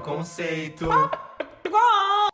Conceito.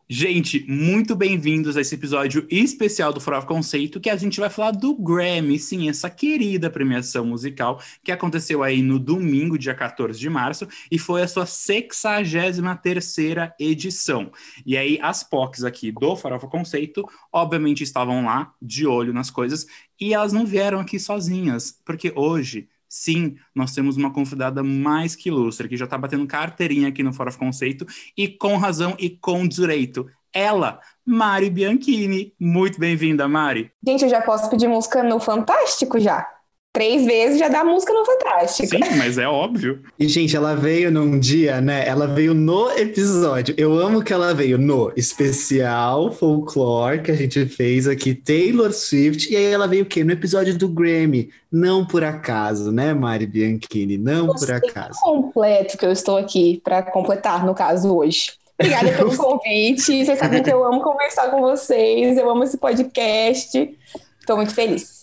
Gente, muito bem-vindos a esse episódio especial do Farofa Conceito, que a gente vai falar do Grammy, sim, essa querida premiação musical que aconteceu aí no domingo, dia 14 de março, e foi a sua 63ª edição. E aí as POCs aqui do Farofa Conceito, obviamente estavam lá, de olho nas coisas, e elas não vieram aqui sozinhas, porque hoje Sim, nós temos uma convidada mais que ilustre, que já está batendo carteirinha aqui no Fora of Conceito, e com razão e com direito. Ela, Mari Bianchini. Muito bem-vinda, Mari. Gente, eu já posso pedir música no Fantástico já três vezes já dá música no Fantástico. Sim, mas é óbvio. E, gente, ela veio num dia, né? Ela veio no episódio. Eu amo que ela veio no especial folclore que a gente fez aqui, Taylor Swift. E aí ela veio o quê? No episódio do Grammy. Não por acaso, né, Mari Bianchini? Não por acaso. completo que eu estou aqui para completar, no caso, hoje. Obrigada pelo convite. Vocês sabem que eu amo conversar com vocês, eu amo esse podcast. Estou muito feliz.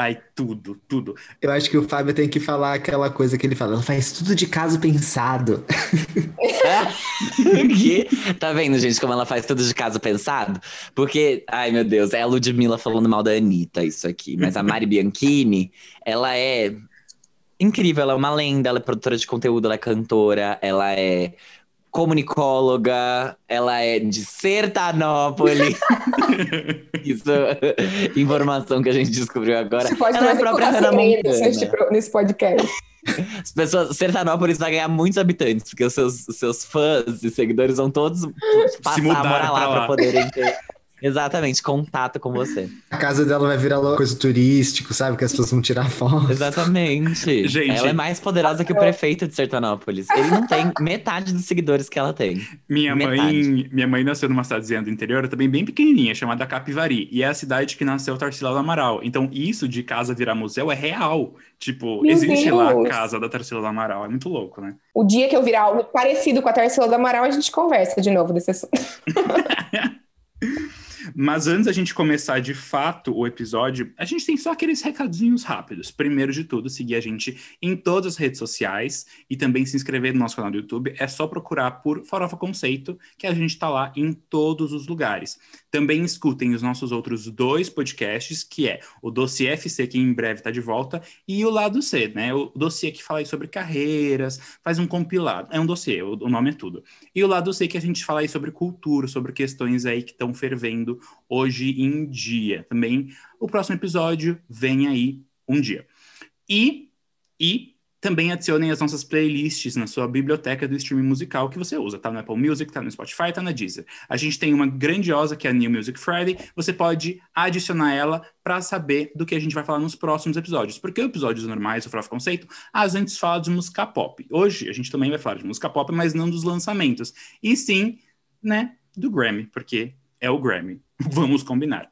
Ai, tudo, tudo. Eu acho que o Fábio tem que falar aquela coisa que ele fala. Ela faz tudo de caso pensado. que? Tá vendo, gente, como ela faz tudo de caso pensado? Porque, ai meu Deus, é a Ludmilla falando mal da Anitta, isso aqui. Mas a Mari Bianchini, ela é incrível, ela é uma lenda, ela é produtora de conteúdo, ela é cantora, ela é comunicóloga, ela é de Sertanópolis. Isso, informação que a gente descobriu agora. Você pode ela é a própria Hannah Montana. Nesse podcast. As pessoas, Sertanópolis vai ganhar muitos habitantes, porque os seus, os seus fãs e seguidores vão todos passar a morar lá para poderem ter Exatamente, contato com você. A casa dela vai virar coisa turístico, sabe? Que as pessoas vão tirar foto. Exatamente. Gente, ela é mais poderosa que o prefeito de Sertanópolis. Ele não tem metade dos seguidores que ela tem. Minha mãe, minha mãe nasceu numa cidadezinha do interior, também bem pequenininha, chamada Capivari. E é a cidade que nasceu Tarsila do Amaral. Então, isso de casa virar museu é real. Tipo, Meu existe Deus. lá a casa da Tarsila do Amaral. É muito louco, né? O dia que eu virar algo parecido com a Tarsila do Amaral, a gente conversa de novo desse assunto. Mas antes da gente começar de fato o episódio, a gente tem só aqueles recadinhos rápidos. Primeiro de tudo, seguir a gente em todas as redes sociais e também se inscrever no nosso canal do YouTube. É só procurar por Farofa Conceito, que a gente está lá em todos os lugares. Também escutem os nossos outros dois podcasts, que é o Dossiê FC, que em breve está de volta, e o Lado C, né? O dossiê que fala sobre carreiras, faz um compilado. É um dossiê, o nome é tudo. E o Lado C, que a gente fala sobre cultura, sobre questões aí que estão fervendo hoje em dia. Também o próximo episódio vem aí um dia. E, e também adicionem as nossas playlists na sua biblioteca do streaming musical que você usa. Tá no Apple Music, tá no Spotify, tá na Deezer. A gente tem uma grandiosa que é a New Music Friday. Você pode adicionar ela para saber do que a gente vai falar nos próximos episódios. Porque episódios normais do Froth Conceito, a gente fala de música pop. Hoje a gente também vai falar de música pop, mas não dos lançamentos. E sim, né, do Grammy, porque é o Grammy. Vamos combinar.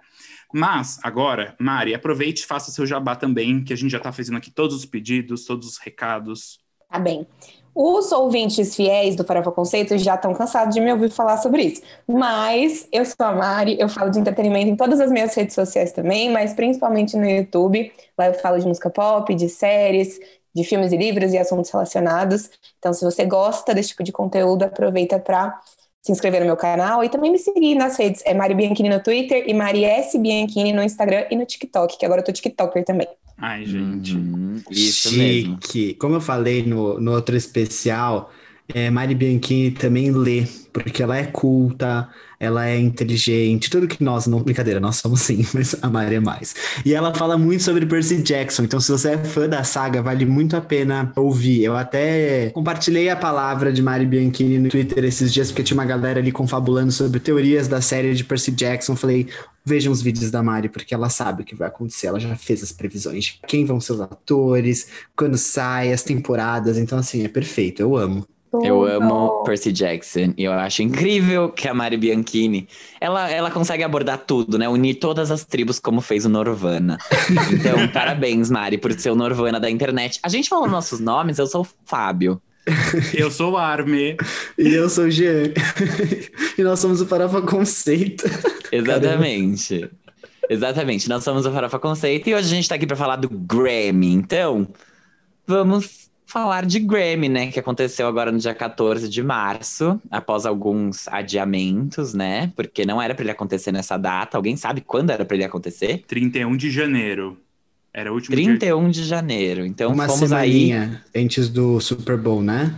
Mas, agora, Mari, aproveite e faça seu jabá também, que a gente já está fazendo aqui todos os pedidos, todos os recados. Tá bem. Os ouvintes fiéis do Farofa Conceito já estão cansados de me ouvir falar sobre isso. Mas eu sou a Mari, eu falo de entretenimento em todas as minhas redes sociais também, mas principalmente no YouTube. Lá eu falo de música pop, de séries, de filmes e livros e assuntos relacionados. Então, se você gosta desse tipo de conteúdo, aproveita para se inscrever no meu canal e também me seguir nas redes. É Mari Bianchini no Twitter e Mari S. Bianchini no Instagram e no TikTok, que agora eu tô TikToker também. Ai, gente. Uhum, isso Chique. Mesmo. Como eu falei no, no outro especial, é, Mari Bianchini também lê, porque ela é culta, ela é inteligente, tudo que nós, não, brincadeira, nós somos sim, mas a Mari é mais. E ela fala muito sobre Percy Jackson, então se você é fã da saga, vale muito a pena ouvir. Eu até compartilhei a palavra de Mari Bianchini no Twitter esses dias, porque tinha uma galera ali confabulando sobre teorias da série de Percy Jackson. Falei, vejam os vídeos da Mari, porque ela sabe o que vai acontecer, ela já fez as previsões de quem vão ser os atores, quando sai, as temporadas, então assim, é perfeito, eu amo. Eu amo Percy Jackson e eu acho incrível que a Mari Bianchini, ela, ela consegue abordar tudo, né? Unir todas as tribos como fez o Norvana. Então, parabéns, Mari, por ser o Norvana da internet. A gente falou nossos nomes, eu sou o Fábio. Eu sou o Arme. e eu sou o Jean. e nós somos o Farofa Conceito. Exatamente. Caramba. Exatamente, nós somos o Farofa Conceito e hoje a gente tá aqui para falar do Grammy. Então, vamos falar de Grammy, né? Que aconteceu agora no dia 14 de março, após alguns adiamentos, né? Porque não era para ele acontecer nessa data. Alguém sabe quando era para ele acontecer? 31 de janeiro. Era o último 31 dia... de janeiro. Então Uma fomos aí... antes do Super Bowl, né?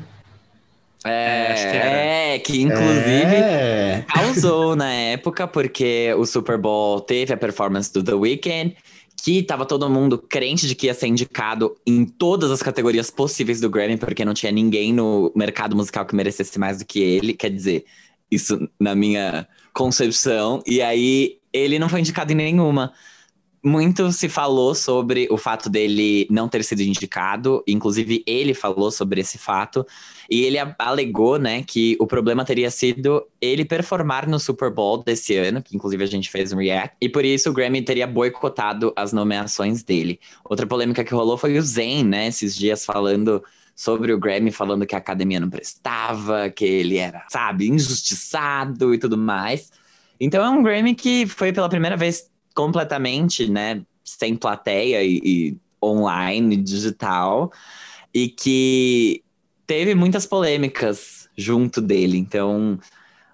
É, que, é, que inclusive é. causou na época, porque o Super Bowl teve a performance do The Weeknd que tava todo mundo crente de que ia ser indicado em todas as categorias possíveis do Grammy, porque não tinha ninguém no mercado musical que merecesse mais do que ele. Quer dizer, isso na minha concepção. E aí ele não foi indicado em nenhuma muito se falou sobre o fato dele não ter sido indicado, inclusive ele falou sobre esse fato, e ele alegou, né, que o problema teria sido ele performar no Super Bowl desse ano, que inclusive a gente fez um react, e por isso o Grammy teria boicotado as nomeações dele. Outra polêmica que rolou foi o Zayn, né, esses dias falando sobre o Grammy, falando que a academia não prestava, que ele era, sabe, injustiçado e tudo mais. Então é um Grammy que foi pela primeira vez completamente, né, sem plateia e, e online, digital, e que teve muitas polêmicas junto dele. Então,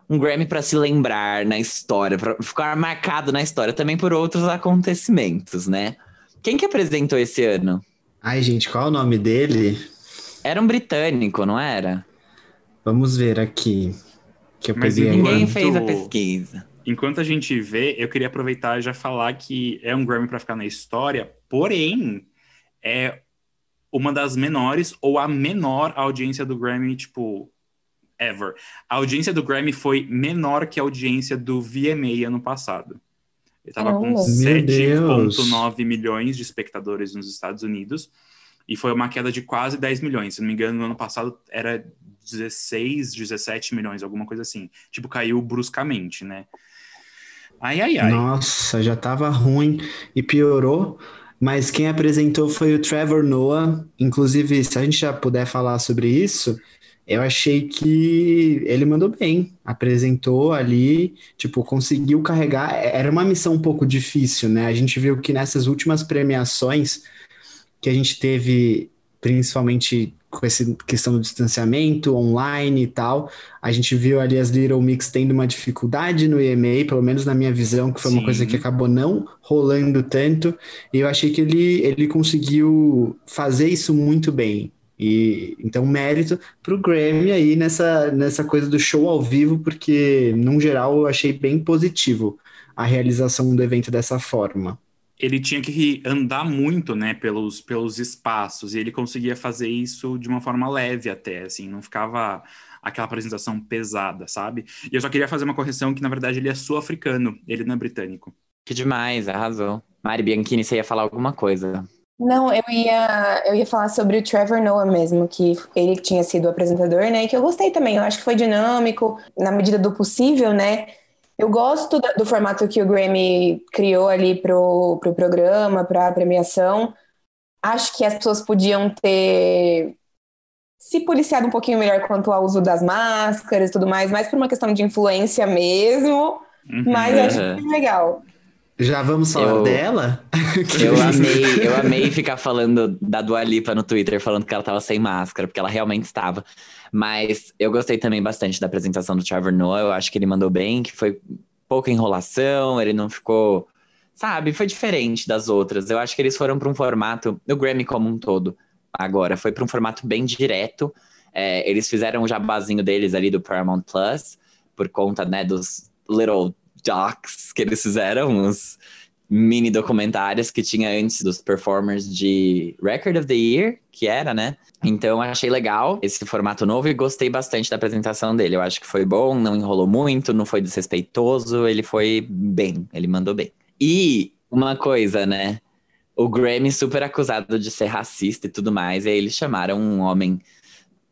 um Grammy para se lembrar na história, para ficar marcado na história também por outros acontecimentos, né? Quem que apresentou esse ano? Ai, gente, qual é o nome dele? Era um britânico, não era? Vamos ver aqui. Que eu Mas ninguém fez a pesquisa enquanto a gente vê, eu queria aproveitar e já falar que é um Grammy para ficar na história, porém, é uma das menores ou a menor audiência do Grammy, tipo, ever. A audiência do Grammy foi menor que a audiência do VMA ano passado. Ele estava com 7,9 milhões de espectadores nos Estados Unidos e foi uma queda de quase 10 milhões. Se não me engano, no ano passado era 16, 17 milhões, alguma coisa assim. Tipo, caiu bruscamente, né? Ai, ai, ai. Nossa, já tava ruim e piorou. Mas quem apresentou foi o Trevor Noah. Inclusive, se a gente já puder falar sobre isso, eu achei que ele mandou bem. Apresentou ali, tipo, conseguiu carregar. Era uma missão um pouco difícil, né? A gente viu que nessas últimas premiações que a gente teve, principalmente com essa questão do distanciamento online e tal. A gente viu ali as Little Mix tendo uma dificuldade no EMA, pelo menos na minha visão, que foi Sim. uma coisa que acabou não rolando tanto. E eu achei que ele, ele conseguiu fazer isso muito bem. E então mérito pro Grammy aí nessa, nessa coisa do show ao vivo, porque, num geral, eu achei bem positivo a realização do evento dessa forma ele tinha que andar muito, né, pelos, pelos espaços, e ele conseguia fazer isso de uma forma leve até, assim, não ficava aquela apresentação pesada, sabe? E eu só queria fazer uma correção que, na verdade, ele é sul-africano, ele não é britânico. Que demais, arrasou. Mari Bianchini, você ia falar alguma coisa? Não, eu ia, eu ia falar sobre o Trevor Noah mesmo, que ele tinha sido o apresentador, né, e que eu gostei também, eu acho que foi dinâmico, na medida do possível, né, eu gosto do, formato que o Grammy criou ali pro, pro programa, para a premiação. Acho que as pessoas podiam ter se policiado um pouquinho melhor quanto ao uso das máscaras e tudo mais, mais por uma questão de influência mesmo. Uhum. Mas acho que é legal. Já vamos falar eu, dela? eu amei, eu amei ficar falando da Dua Lipa no Twitter, falando que ela tava sem máscara, porque ela realmente estava. Mas eu gostei também bastante da apresentação do Trevor Noah. Eu acho que ele mandou bem, que foi pouca enrolação, ele não ficou. Sabe, foi diferente das outras. Eu acho que eles foram para um formato, o Grammy como um todo, agora, foi para um formato bem direto. É, eles fizeram o jabazinho deles ali do Paramount Plus, por conta, né, dos little docs que eles fizeram, os mini documentários que tinha antes dos performers de Record of the Year, que era, né? Então achei legal esse formato novo e gostei bastante da apresentação dele. Eu acho que foi bom, não enrolou muito, não foi desrespeitoso, ele foi bem, ele mandou bem. E uma coisa, né? O Grammy super acusado de ser racista e tudo mais, e aí eles chamaram um homem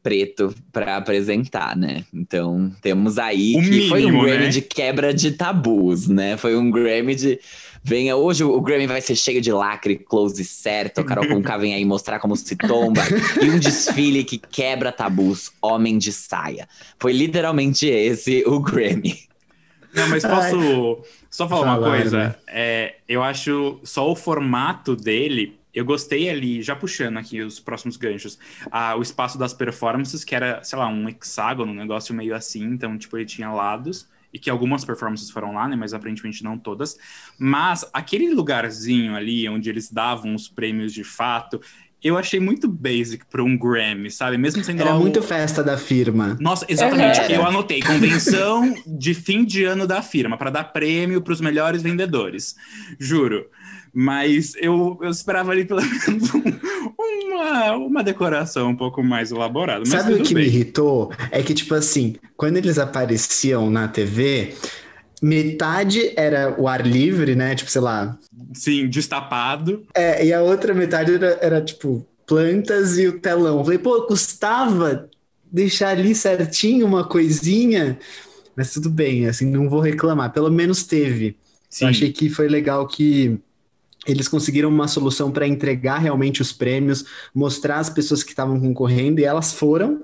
preto para apresentar, né? Então temos aí o que mínimo, foi um Grammy né? de quebra de tabus, né? Foi um Grammy de Venha, hoje o Grammy vai ser cheio de lacre, close certo. A Carol Conká vem aí mostrar como se tomba. e um desfile que quebra tabus, homem de saia. Foi literalmente esse o Grammy. Não, mas posso Ai. só falar Falar, uma coisa? Né? É, eu acho só o formato dele Eu gostei ali, já puxando aqui os próximos ganchos, a, o espaço das performances, que era, sei lá, um hexágono, um negócio meio assim, então, tipo, ele tinha lados, e que algumas performances foram lá, né, mas aparentemente não todas. Mas aquele lugarzinho ali, onde eles davam os prêmios de fato, eu achei muito basic para um Grammy, sabe? Mesmo sendo Era algo- muito festa da firma. Nossa, exatamente. Era. Eu anotei convenção de fim de ano da firma para dar prêmio para os melhores vendedores. Juro. Mas eu, eu esperava ali pelo menos um- uma, uma decoração um pouco mais elaborada. Mas Sabe o que me bem. irritou? É que, tipo assim, quando eles apareciam na TV, metade era o ar livre, né? Tipo, sei lá. Sim, destapado. É, e a outra metade era, era, tipo, plantas e o telão. Eu falei, pô, custava deixar ali certinho uma coisinha. Mas tudo bem, assim, não vou reclamar. Pelo menos teve. Sim. Eu achei que foi legal que eles conseguiram uma solução para entregar realmente os prêmios, mostrar as pessoas que estavam concorrendo e elas foram.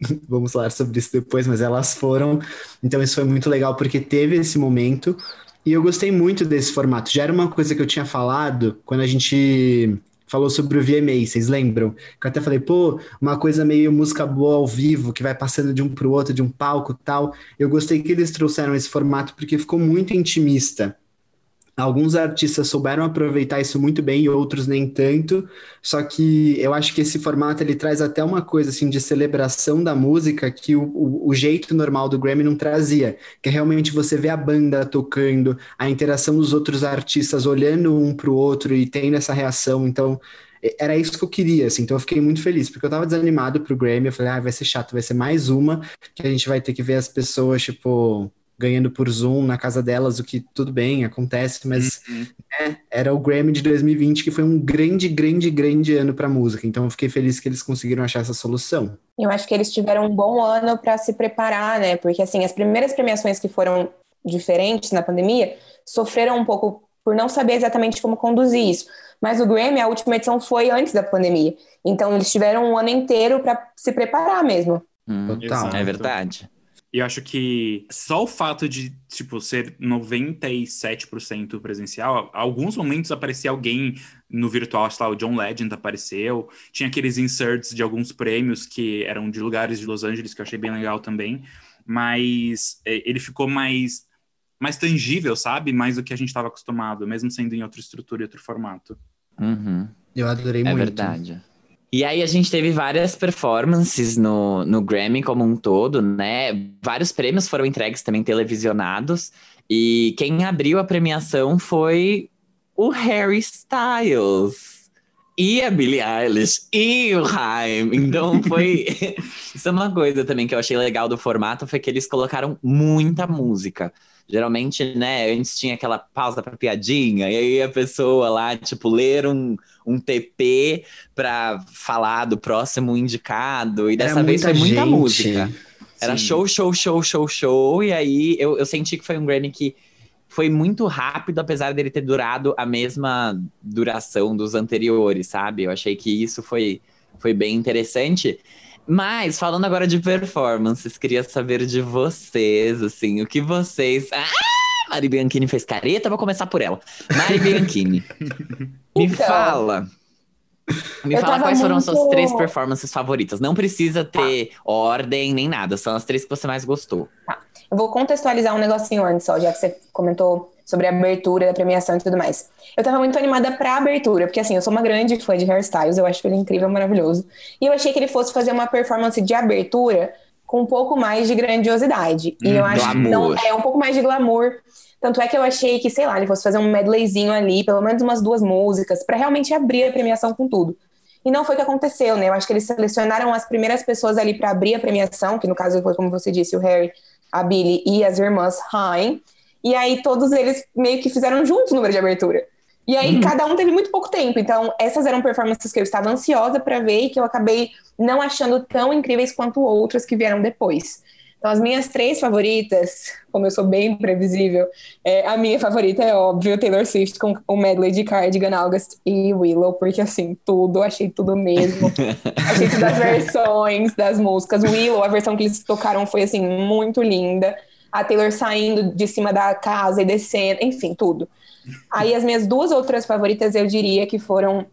Vamos falar sobre isso depois, mas elas foram. Então isso foi muito legal porque teve esse momento e eu gostei muito desse formato. Já era uma coisa que eu tinha falado quando a gente falou sobre o VMA, vocês lembram? Que eu até falei, pô, uma coisa meio música boa ao vivo, que vai passando de um para o outro, de um palco tal. Eu gostei que eles trouxeram esse formato porque ficou muito intimista. Alguns artistas souberam aproveitar isso muito bem e outros nem tanto. Só que eu acho que esse formato ele traz até uma coisa assim de celebração da música que o, o, o jeito normal do Grammy não trazia, que é realmente você vê a banda tocando, a interação dos outros artistas olhando um para o outro e tendo essa reação. Então era isso que eu queria, assim. Então eu fiquei muito feliz porque eu tava desanimado pro Grammy. Eu falei, ah, vai ser chato, vai ser mais uma que a gente vai ter que ver as pessoas tipo ganhando por Zoom na casa delas, o que tudo bem, acontece, mas Uhum. né, era o Grammy de 2020 que foi um grande, grande, grande ano para música. Então eu fiquei feliz que eles conseguiram achar essa solução. Eu acho que eles tiveram um bom ano para se preparar, né? Porque assim, as primeiras premiações que foram diferentes na pandemia sofreram um pouco por não saber exatamente como conduzir isso. Mas o Grammy, a última edição foi antes da pandemia. Então eles tiveram um ano inteiro para se preparar mesmo. Hum, Total. É verdade. E eu acho que só o fato de, tipo, ser 97% presencial, alguns momentos aparecia alguém no virtual, sei lá, o John Legend apareceu, tinha aqueles inserts de alguns prêmios que eram de lugares de Los Angeles, que eu achei bem legal também, mas é, ele ficou mais, mais tangível, sabe? Mais do que a gente estava acostumado, mesmo sendo em outra estrutura e outro formato. Uhum. Eu adorei É muito. verdade. E aí a gente teve várias performances no, no Grammy como um todo, né? Vários prêmios foram entregues também televisionados. E quem abriu a premiação foi o Harry Styles. E a Billie Eilish, e o Haim. Então foi. Isso é uma coisa também que eu achei legal do formato, foi que eles colocaram muita música. Geralmente, né, antes tinha aquela pausa pra piadinha, e aí a pessoa lá, tipo, ler um, um TP pra falar do próximo indicado, e Era dessa vez foi muita gente. música. Era Sim. show, show, show, show, show, e aí eu, eu senti que foi um Grammy que foi muito rápido, apesar dele ter durado a mesma duração dos anteriores, sabe? Eu achei que isso foi, foi bem interessante. Mas, falando agora de performances, queria saber de vocês, assim, o que vocês. Ah! Mari Bianchini fez careta, vou começar por ela. Mari Bianchini, me Então, fala. Me eu fala quais foram as suas muito- três performances favoritas. Não precisa ter ordem nem nada, são as três que você mais gostou. Eu vou contextualizar um negocinho antes, só, já que você comentou sobre a abertura da premiação e tudo mais. Eu tava muito animada pra abertura, porque assim, eu sou uma grande fã de hairstyles, eu acho ele incrível, maravilhoso. E eu achei que ele fosse fazer uma performance de abertura com um pouco mais de grandiosidade. E eu acho que não, é um pouco mais de glamour. Tanto é que eu achei que, sei lá, ele fosse fazer um medleyzinho ali, pelo menos umas duas músicas, pra realmente abrir a premiação com tudo. E não foi o que aconteceu, né? Eu acho que eles selecionaram as primeiras pessoas ali pra abrir a premiação, que no caso foi, como você disse, o Harry, a Billy e as irmãs Haim. E aí todos eles meio que fizeram juntos o número de abertura. E aí cada um teve muito pouco tempo. Então essas eram performances que eu estava ansiosa pra ver e que eu acabei não achando tão incríveis quanto outras que vieram depois. Então as minhas três favoritas, como eu sou bem previsível, é, a minha favorita é óbvio Taylor Swift com o medley de Cardigan, August e Willow, porque assim, tudo, achei tudo mesmo. achei tudo as versões das músicas. Willow, a versão que eles tocaram foi assim, muito linda. A Taylor saindo de cima da casa e descendo, enfim, tudo. Aí as minhas duas outras favoritas eu diria que foram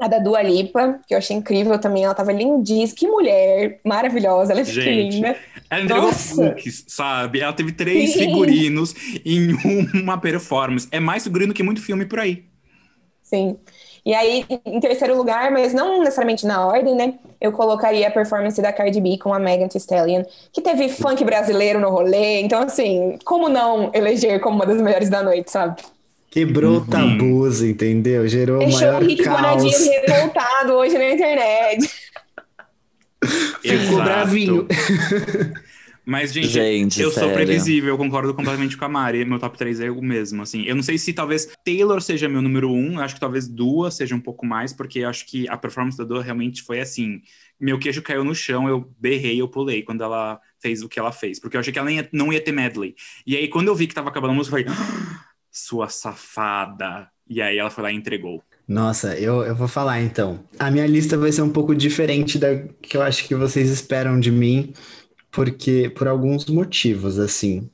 A da Dua Lipa, que eu achei incrível também. Ela tava lindíssima. Que mulher maravilhosa. Ela é Gente, linda. Nossa. cookies, sabe? Ela teve três Sim. figurinos em uma performance. É mais figurino que muito filme por aí. Sim. E aí, em terceiro lugar, mas não necessariamente na ordem, né? Eu colocaria a performance da Cardi B com a Megan Thee Stallion, que teve funk brasileiro no rolê. Então, assim, como não eleger como uma das melhores da noite, sabe? Quebrou Uhum. tabus, entendeu? Gerou Deixou maior o Rick caos. Bonadio revoltado hoje na internet. Ficou bravinho. Mas, gente, Gente, eu sou sério. previsível, eu concordo completamente com a Mari. Meu top 3 é o mesmo, assim. Eu não sei se talvez Taylor seja meu número um, eu acho que talvez Dua seja um pouco mais, porque acho que a performance da Dua realmente foi assim. Meu queijo caiu no chão, eu berrei, eu pulei quando ela fez o que ela fez, porque eu achei que ela ia- não ia ter medley. E aí, quando eu vi que tava acabando a música, eu falei, "Ah, sua safada. E aí ela foi lá e entregou. Nossa, eu, eu vou falar então. A minha lista vai ser um pouco diferente da que eu acho que vocês esperam de mim, porque por alguns motivos, assim.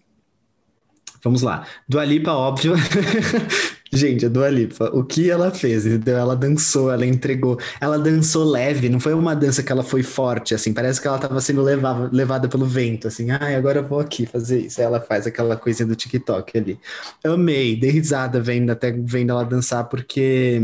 Vamos lá. Dua Lipa, óbvio. Gente, a Dua Lipa, o que ela fez? Entendeu? Ela dançou, ela entregou. Ela dançou leve, não foi uma dança que ela foi forte, assim. Parece que ela estava sendo levava- levada pelo vento, assim. Ai, agora eu vou aqui fazer isso. Aí ela faz aquela coisinha do TikTok ali. Amei, dei risada vendo, até vendo ela dançar, porque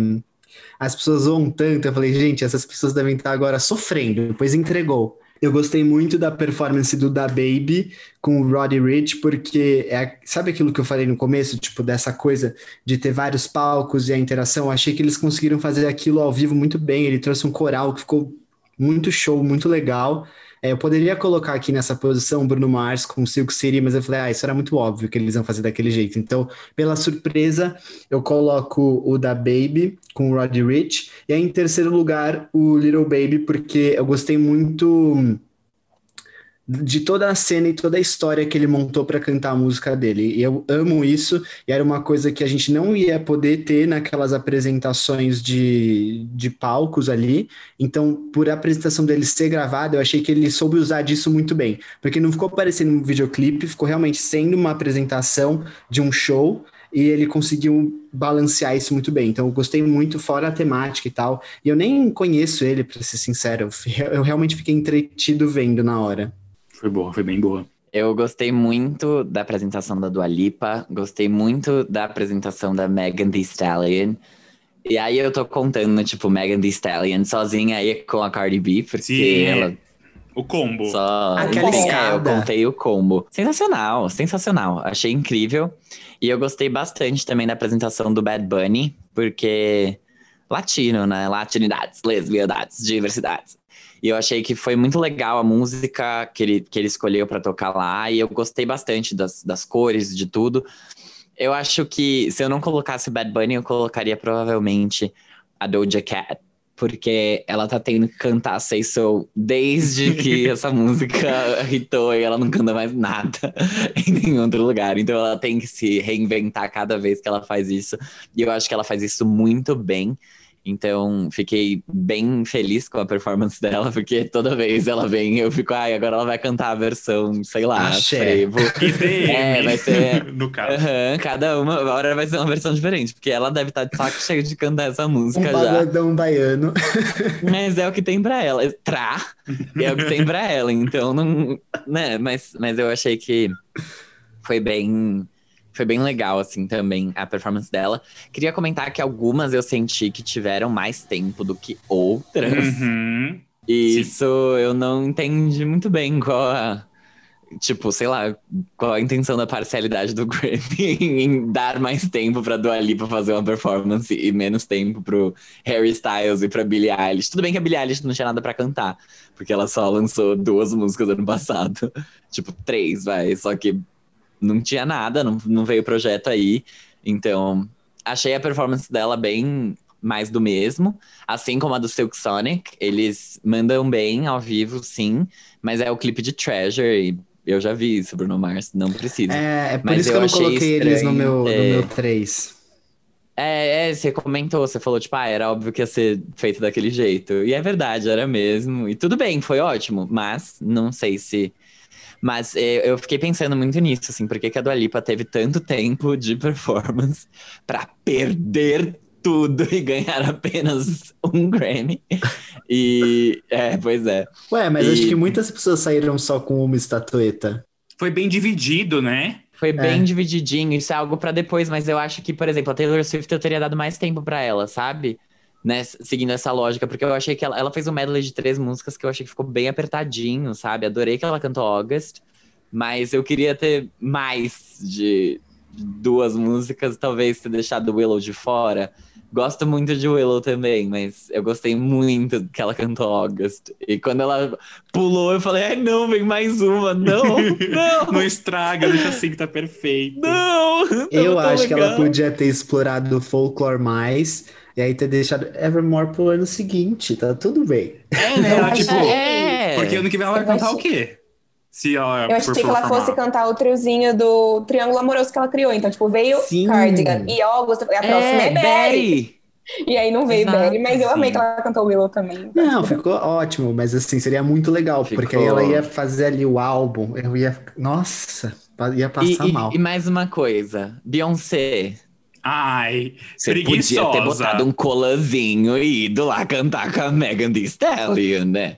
as pessoas zoam tanto. Eu falei, gente, essas pessoas devem estar agora sofrendo, depois entregou. Eu gostei muito da performance do Da Baby com o Roddy Rich, porque é, sabe aquilo que eu falei no começo, tipo, dessa coisa de ter vários palcos e a interação? Eu achei que eles conseguiram fazer aquilo ao vivo muito bem. Ele trouxe um coral que ficou muito show, muito legal. É, eu poderia colocar aqui nessa posição o Bruno Mars com Silk City, mas eu falei, ah, isso era muito óbvio que eles iam fazer daquele jeito. Então, pela surpresa, eu coloco o da Baby com o Roddy Rich. E aí, em terceiro lugar, o Little Baby, porque eu gostei muito de toda a cena e toda a história que ele montou para cantar a música dele. E eu amo isso, e era uma coisa que a gente não ia poder ter naquelas apresentações de, de palcos ali. Então, por a apresentação dele ser gravada, eu achei que ele soube usar disso muito bem, porque não ficou parecendo um videoclipe, ficou realmente sendo uma apresentação de um show. E ele conseguiu balancear isso muito bem. Então, eu gostei muito, fora a temática e tal. E eu nem conheço ele, para ser sincero. Eu Eu realmente fiquei entretido vendo na hora. Foi boa, foi bem boa. Eu gostei muito da apresentação da Dua Lipa, gostei muito da apresentação da Megan Thee Stallion. E aí eu tô contando, tipo, Megan Thee Stallion sozinha aí com a Cardi B, porque Sim. ela O combo. só... Aquela Enfim, é, eu escada. contei o combo. Sensacional, sensacional. Achei incrível. E eu gostei bastante também da apresentação do Bad Bunny, porque latino, né? Latinidades, lesbianidades, diversidades. E eu achei que foi muito legal a música que ele, que ele escolheu pra tocar lá. E eu gostei bastante das, das cores, de tudo. Eu acho que se eu não colocasse Bad Bunny, eu colocaria provavelmente a Doja Cat. Porque ela tá tendo que cantar Say So desde que essa música hitou e ela não canta mais nada em nenhum outro lugar. Então ela tem que se reinventar cada vez que ela faz isso. E eu acho que ela faz isso muito bem. Então, fiquei bem feliz com a performance dela, porque toda vez ela vem, eu fico, ai, agora ela vai cantar a versão, sei lá, frevo. É, vai ser- no caso. Aham, cada uma hora vai ser uma versão diferente, porque ela deve estar de saco cheio de cantar essa Um música já. pagodão baiano. Mas é o que tem pra ela. Tra é o que tem pra ela. Então, não. Né? Mas, mas eu achei que foi bem. Foi bem legal, assim, também, a performance dela. Queria comentar que algumas eu senti que tiveram mais tempo do que outras. Uhum. E isso eu não entendi muito bem qual a. Tipo, sei lá, qual a intenção da parcialidade do Grammy em dar mais tempo pra Dua Lipa fazer uma performance e menos tempo pro Harry Styles e pra Billie Eilish. Tudo bem que a Billie Eilish não tinha nada pra cantar, porque ela só lançou duas músicas ano passado. Tipo, três, vai. Só que não tinha nada, não, não veio projeto aí. Então, achei a performance dela bem mais do mesmo. Assim como a do Silk Sonic, eles mandam bem ao vivo, sim, mas é o clipe de Treasure e eu já vi isso, Bruno Mars, não precisa. É, É, por Mas isso que eu não coloquei eles no estranho, meu, no é. meu 3. É, você comentou, você falou, tipo, ah, era óbvio que ia ser feito daquele jeito. E é verdade, era mesmo. E tudo bem, foi ótimo, mas não sei se. Mas é, eu fiquei pensando muito nisso, assim, por que que a Dua Lipa teve tanto tempo de performance pra perder tudo e ganhar apenas um Grammy. E é, pois é. Ué, mas E- acho que muitas pessoas saíram só com uma estatueta. Foi bem dividido, né? Foi bem É. divididinho, isso é algo pra depois, mas eu acho que, por exemplo, a Taylor Swift eu teria dado mais tempo pra ela, sabe? Né, seguindo essa lógica, porque eu achei que ela, ela fez um medley de três músicas que eu achei que ficou bem apertadinho, sabe? Adorei que ela cantou August, mas eu queria ter mais de duas músicas, talvez ter deixado Willow de fora. Gosto muito de Willow também, mas eu gostei muito que ela cantou August. E quando ela pulou, eu falei, ai não, vem mais uma, não, não. Não estraga, deixa assim que tá perfeito. Não! Eu tão acho que ela podia ter explorado o folklore mais e aí ter deixado Evermore pro ano seguinte, tá tudo bem. É, né? Ela, tipo, É. porque ano que vem ela vai cantar o quê? Se ela Eu achei que ela fosse cantar o triozinho do Triângulo Amoroso que ela criou. Então, tipo, veio Sim. Cardigan e August, a próxima é, Berry. E aí não veio Exato, Berry, mas eu amei sim. que ela cantou Willow também. Não, ficou ótimo, mas assim, seria muito legal, porque Ficou. aí ela ia fazer ali o álbum, eu ia, nossa, ia E, passar e- mal. e mais uma coisa, Beyoncé. Ai, Você podia preguiçosa. ter botado um colazinho e ido lá cantar com a Megan Thee Stallion, né?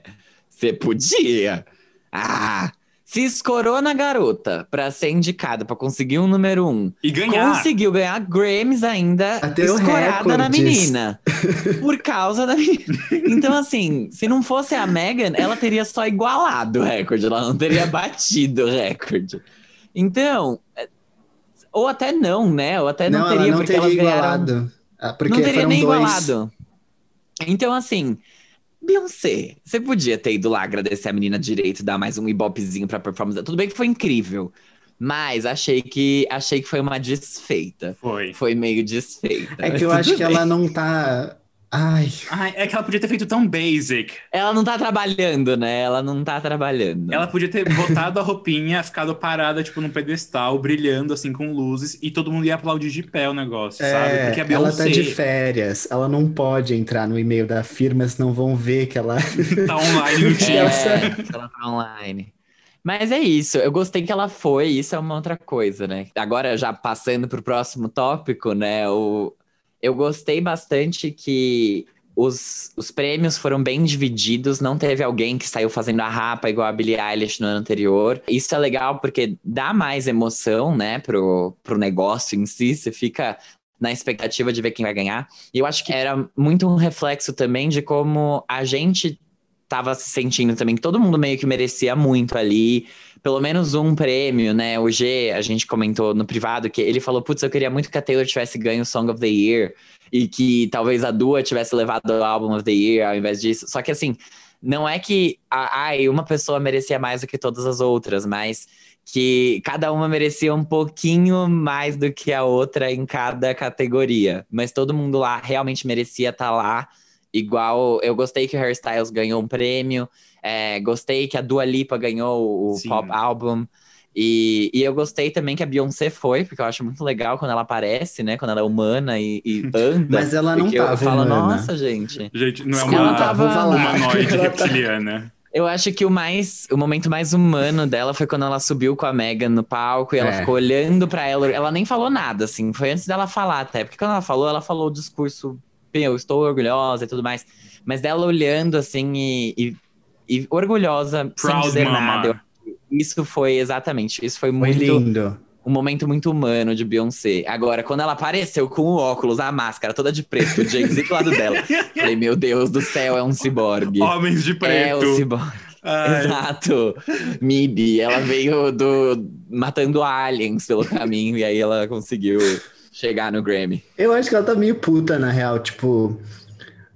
Você podia. Ah, se escorou na garota pra ser indicada, pra conseguir um número um. E ganhar. Conseguiu ganhar Grammys ainda, Bateu escorada na menina. Por causa da menina. Então, assim, se não fosse a Megan, ela teria só igualado o recorde, ela não teria batido o recorde. Então, é, ou até não, né? Ou até não, Não, teria, ela não porque teria elas ganharam. igualado. Ah, Porque não teria nem dois. igualado. Então, assim, Beyoncé, você podia ter ido lá agradecer a menina direito, dar mais um ibopezinho pra performance. Tudo bem que foi incrível. Mas achei que achei que foi uma desfeita. Foi. Foi meio desfeita. É que eu acho que bem. ela não tá. Ai, Ai, é que ela podia ter feito tão basic. Ela não tá trabalhando, né? Ela não tá trabalhando. Ela podia ter botado a roupinha, ficado parada, tipo, num pedestal, brilhando, assim, com luzes, e todo mundo ia aplaudir de pé o negócio, sabe? é, Porque a ela Beyoncé tá de férias, ela não pode entrar no e-mail da firma, senão vão ver que ela. tá online no Teams. É, ela tá online. Mas é isso, eu gostei que ela foi, isso é uma outra coisa, né? Agora, já passando pro próximo tópico, né? O... Eu gostei bastante que os, os prêmios foram bem divididos, não teve alguém que saiu fazendo a rapa igual a Billie Eilish no ano anterior. Isso é legal porque dá mais emoção, né, pro, pro negócio em si, você fica na expectativa de ver quem vai ganhar. E eu acho que era muito um reflexo também de como a gente tava se sentindo também, que todo mundo meio que merecia muito ali, pelo menos um prêmio, né? O G, a gente comentou no privado que ele falou, putz, eu queria muito que a Taylor tivesse ganho o Song of the Year e que talvez a Dua tivesse levado o Album of the Year ao invés disso. Só que assim, não é que ai, uma pessoa merecia mais do que todas as outras, mas que cada uma merecia um pouquinho mais do que a outra em cada categoria. Mas todo mundo lá realmente merecia estar lá. Igual, eu gostei que o Harry Styles ganhou um prêmio, é, gostei que a Dua Lipa ganhou o Sim. Pop Album. E, e eu gostei também que a Beyoncé foi, porque eu acho muito legal quando ela aparece, né? Quando ela é humana e, e anda. Mas ela não porque eu tava falo, humana. nossa, gente. Gente, não é Ela uma tava- vou falar. humanoide Ela tá- reptiliana. Eu acho que o mais, o momento mais humano dela foi quando ela subiu com a Megan no palco e ela É. ficou olhando pra ela. Ela nem falou nada, assim. Foi antes dela falar até, porque quando ela falou, ela falou o discurso, eu estou orgulhosa e tudo mais. Mas dela olhando assim e, e- e orgulhosa, sem Proud dizer mama. nada. Eu- Isso foi exatamente, isso foi, Foi muito lindo. um momento muito humano de Beyoncé. Agora, quando ela apareceu com o óculos, a máscara toda de preto, o Jay-Z do lado dela, falei, meu Deus do céu, é um ciborgue. Homens de É preto. o ciborgue. Ai, Exato. Midi, ela veio do matando aliens pelo caminho e aí ela conseguiu chegar no Grammy. Eu acho que ela tá meio puta, na real. Tipo,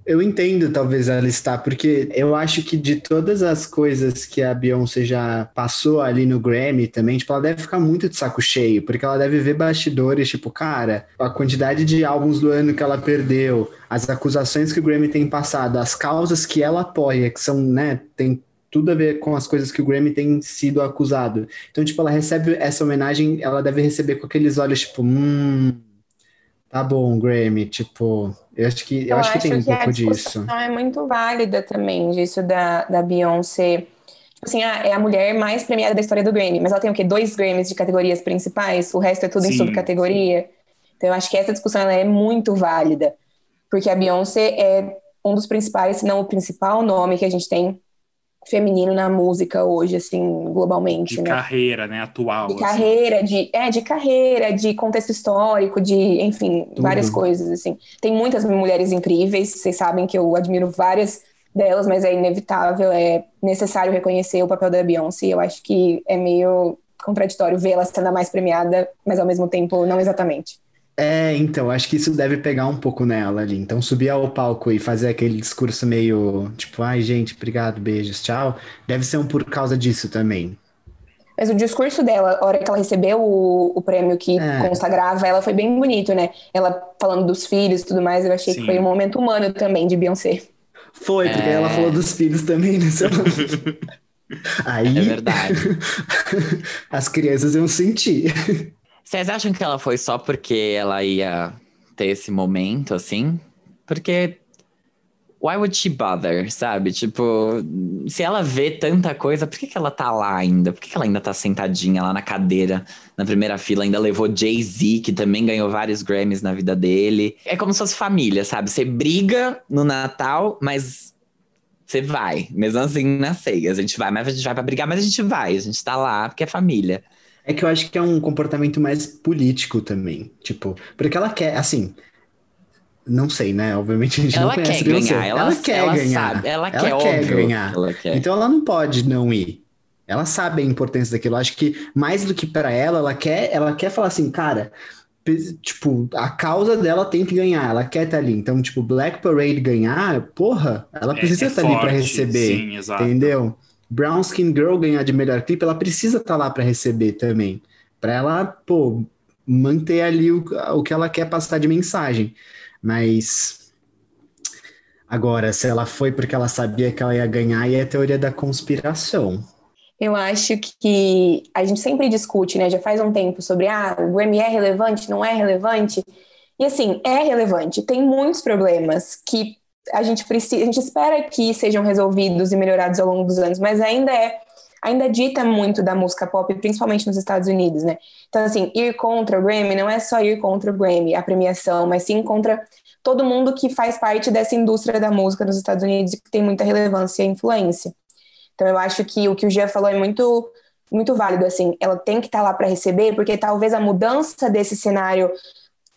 eu entendo talvez ela estar, porque eu acho que de todas as coisas que a Beyoncé já passou ali no Grammy também, tipo, ela deve ficar muito de saco cheio, porque ela deve ver bastidores, tipo, cara, a quantidade de álbuns do ano que ela perdeu, as acusações que o Grammy tem passado, as causas que ela apoia, que são, né, tem tudo a ver com as coisas que o Grammy tem sido acusado. Então, tipo, ela recebe essa homenagem, ela deve receber com aqueles olhos, tipo, hum, tá bom, Grammy, tipo, eu acho que, eu acho que tem um a pouco disso. discussão é muito válida também, disso da, da Beyoncé. Tipo assim, ah, é a mulher mais premiada da história do Grammy, mas ela tem o quê? Dois Grammys de categorias principais, o resto é tudo em Sim, subcategoria. Então eu acho que essa discussão ela é muito válida. porque a Beyoncé é um dos principais, se não o principal nome que a gente tem feminino na música hoje, assim, globalmente. De né? carreira, né? Atual. De assim. carreira, de, é, de carreira, de contexto histórico, de, enfim, Tudo. várias coisas, assim. Tem muitas mulheres incríveis, vocês sabem que eu admiro várias delas, mas é inevitável, é necessário reconhecer o papel da Beyoncé. Eu acho que é meio contraditório vê-la sendo a mais premiada, mas ao mesmo tempo não exatamente. É, então, acho que isso deve pegar um pouco nela ali. Então, subir ao palco e fazer aquele discurso meio tipo, ai, gente, obrigado, beijos, tchau, deve ser um por causa disso também. Mas o discurso dela, a hora que ela recebeu o, o prêmio que É. consagrava ela, foi bem bonito, né? Ela falando dos filhos e tudo mais, eu achei Sim. que foi um momento humano também de Beyoncé. Foi, porque É. ela falou dos filhos também, né? seu- Aí É verdade. as crianças iam sentir. Vocês acham que ela foi só porque ela ia ter esse momento, assim? Porque. Why would she bother, sabe? Tipo, se ela vê tanta coisa, por que, que ela tá lá ainda? Por que, que ela ainda tá sentadinha lá na cadeira, na primeira fila? Ainda levou Jay-Z, que também ganhou vários Grammys na vida dele. É como se fosse família, sabe? Você briga no Natal, mas você vai. Mesmo assim, na ceia. A gente vai, mas a gente vai pra brigar, mas a gente vai. A gente tá lá porque é família. É que eu acho que é um comportamento mais político também. Tipo, porque ela quer, assim. Não sei, né? Obviamente a gente Ela não conhece quer Beyoncé. ganhar, ela, ela quer ela ganhar. Sabe, ela, Ela quer, quer óbvio ganhar. Ela quer. Então ela não pode não ir. Ela sabe a importância daquilo. Eu Acho que mais do que para ela, ela quer, ela quer falar assim, cara, tipo, a causa dela tem que ganhar, ela quer estar ali. Então, tipo, Black Parade ganhar, porra, ela É- precisa é estar ali para forte, receber. Sim, exato. Entendeu? Brown Skin Girl ganhar de melhor clipe, ela precisa estar lá para receber também. Para ela, pô, manter ali o, o que ela quer passar de mensagem. Mas agora, se ela foi porque ela sabia que ela ia ganhar, é a teoria da conspiração. Eu acho que a gente sempre discute, né? Já faz um tempo sobre ah, o Grammy é relevante, não é relevante. E assim, é relevante. Tem muitos problemas que a gente precisa, a gente espera que sejam resolvidos e melhorados ao longo dos anos, mas ainda é ainda dita muito da música pop, principalmente nos Estados Unidos, né? Então, assim, ir contra o Grammy não é só ir contra o Grammy, a premiação, mas sim contra todo mundo que faz parte dessa indústria da música nos Estados Unidos e que tem muita relevância e influência. Então, eu acho que o que o Gia falou é muito, muito válido, assim. Ela tem que estar lá para receber, porque talvez a mudança desse cenário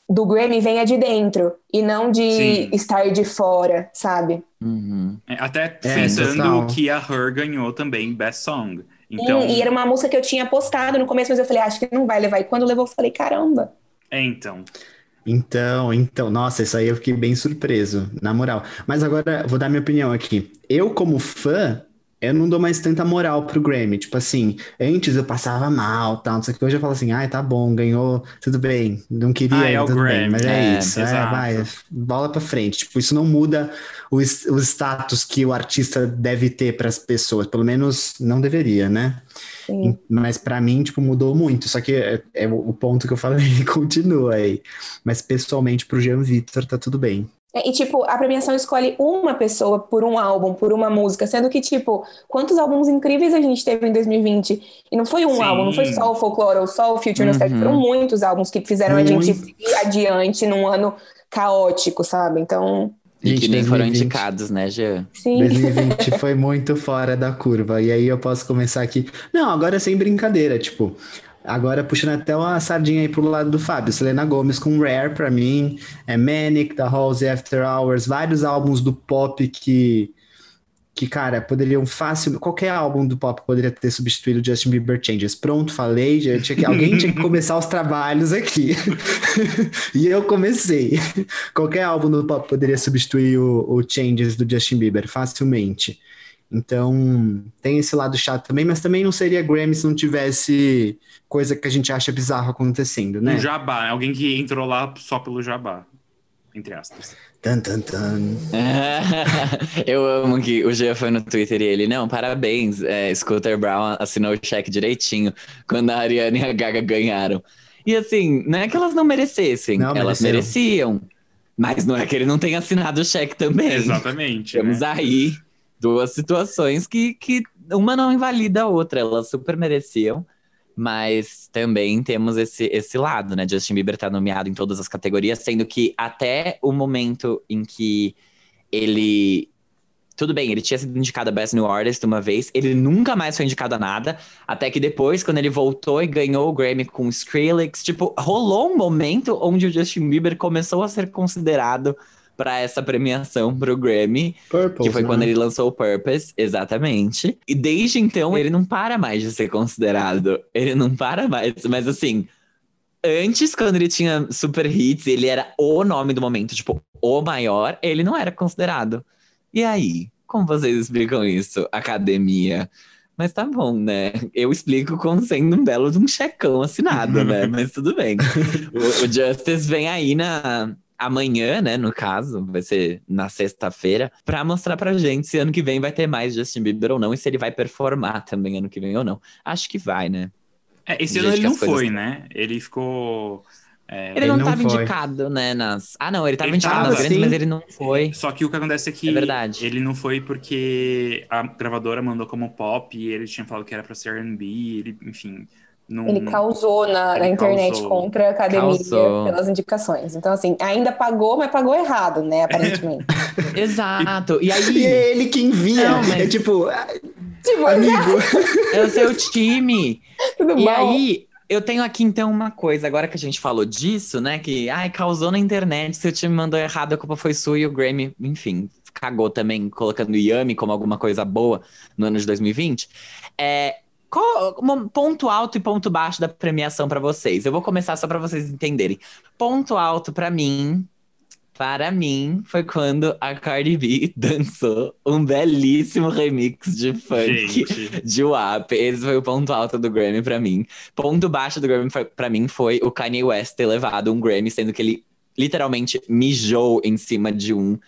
do Grammy venha de dentro e não de Sim. estar de fora, sabe? Uhum. É, Até É, pensando total. que a Her ganhou também Best Song. Então, E, e era uma música que eu tinha postado no começo, mas eu falei, "Ah, acho que não vai levar. E quando levou, eu falei, caramba. é, então. Então, então, nossa, isso aí eu fiquei bem surpreso, na moral. Mas agora vou dar minha opinião aqui. Eu, como fã, eu não dou mais tanta moral pro Grammy. Tipo assim, antes eu passava mal, tal, não sei o que. Hoje eu falo assim, ai, tá bom, ganhou, tudo bem. Não queria, Ah, é o tudo bem, Grammy. mas é, É, isso. É, vai, bola pra frente. Tipo, isso não muda o, o status que o artista deve ter pras pessoas. Pelo menos não deveria, né? Sim. Mas pra mim, tipo, mudou muito. Só que é, é o ponto que eu falei continua aí. Mas pessoalmente, pro Jean Vitor, tá tudo bem. É, E, tipo, a premiação escolhe uma pessoa por um álbum, por uma música, sendo que, tipo, quantos álbuns incríveis a gente teve em 2020? E não foi um Sim. álbum, não foi só o Folklore ou só o Future Uhum. Nostalgia, foram muitos álbuns que fizeram a gente Muito. seguir adiante num ano caótico, sabe? Então, E Gente, que nem foram 2020. indicados, né, Jean? sim. 2020 foi muito fora da curva. E aí eu posso começar aqui. Não, agora sem brincadeira, tipo. Agora puxando até uma sardinha aí pro lado do Fábio. Selena Gomes com Rare, pra mim. É Manic, da Halsey, After Hours. Vários álbuns do pop que. Que, cara, poderiam fácil. Qualquer álbum do pop poderia ter substituído Justin Bieber Changes. Pronto, falei. Já tinha que, alguém tinha que começar os trabalhos aqui. e eu comecei. Qualquer álbum do pop poderia substituir o, o Changes do Justin Bieber facilmente. Então, tem esse lado chato também, mas também não seria Grammy se não tivesse coisa que a gente acha bizarro acontecendo, né? Um jabá, alguém que entrou lá só pelo jabá. Entre aspas. Tan, tan, tan. Eu amo que o Jean foi no Twitter e ele, não, parabéns, é, Scooter Brown assinou o cheque direitinho quando a Ariana e a Gaga ganharam. E assim, não é que elas não merecessem, Não, elas mereceram. mereciam. Mas não é que ele não tenha assinado o cheque também. Exatamente. Temos né? aí duas situações que, que uma não invalida a outra, elas super mereciam. Mas também temos esse, esse lado, né? Justin Bieber tá nomeado em todas as categorias, sendo que até o momento em que ele. Tudo bem, ele tinha sido indicado a Best New Artist uma vez, ele nunca mais foi indicado a nada, até que depois, quando ele voltou e ganhou o Grammy com Skrillex, tipo, rolou um momento onde o Justin Bieber começou a ser considerado para essa premiação pro Grammy, Purple, que foi né? quando ele lançou o Purpose, exatamente. E desde então ele não para mais de ser considerado. Ele não para mais, mas assim, antes quando ele tinha super hits, ele era o nome do momento, tipo, o maior, ele não era considerado. E aí, como vocês explicam isso, academia? Mas tá bom, né? Eu explico como sendo um belo de um checão assinado, né? Mas tudo bem. O, o Justice vem aí na, amanhã, né, no caso, vai ser na sexta-feira, pra mostrar pra gente se ano que vem vai ter mais Justin Bieber ou não e se ele vai performar também ano que vem ou não. Acho que vai, né? É, esse ano ele que não foi, estão. né? Ele ficou. é, Ele, Ele não estava indicado, né, nas... Ah, não, ele estava indicado tava, nas grandes, sim. mas ele não foi. Só que o que acontece é que É verdade. ele não foi porque a gravadora mandou como pop e ele tinha falado que era pra ser R&B, ele, enfim, não... Ele causou na, na Ele internet causou. contra a academia Causou. pelas indicações. Então, assim, ainda pagou, mas pagou errado, né? Aparentemente. Exato. E E aí, é ele que envia. Não, mas- É tipo, tipo, amigo. é o seu time. tudo E bom. aí, eu tenho aqui então uma coisa, agora que a gente falou disso, né? Que, ai, causou na internet, seu time mandou errado, a culpa foi sua e o Grammy, enfim, cagou também, colocando Yami como alguma coisa boa no ano de 2020. É. Qual ponto alto e ponto baixo da premiação pra vocês? Eu vou começar só pra vocês entenderem. Ponto alto pra mim, para mim, foi quando a Cardi B dançou um belíssimo remix de funk Gente, de WAP. Esse foi o ponto alto do Grammy pra mim. Ponto baixo do Grammy pra mim foi o Kanye West ter levado um Grammy, sendo que ele literalmente mijou em cima de um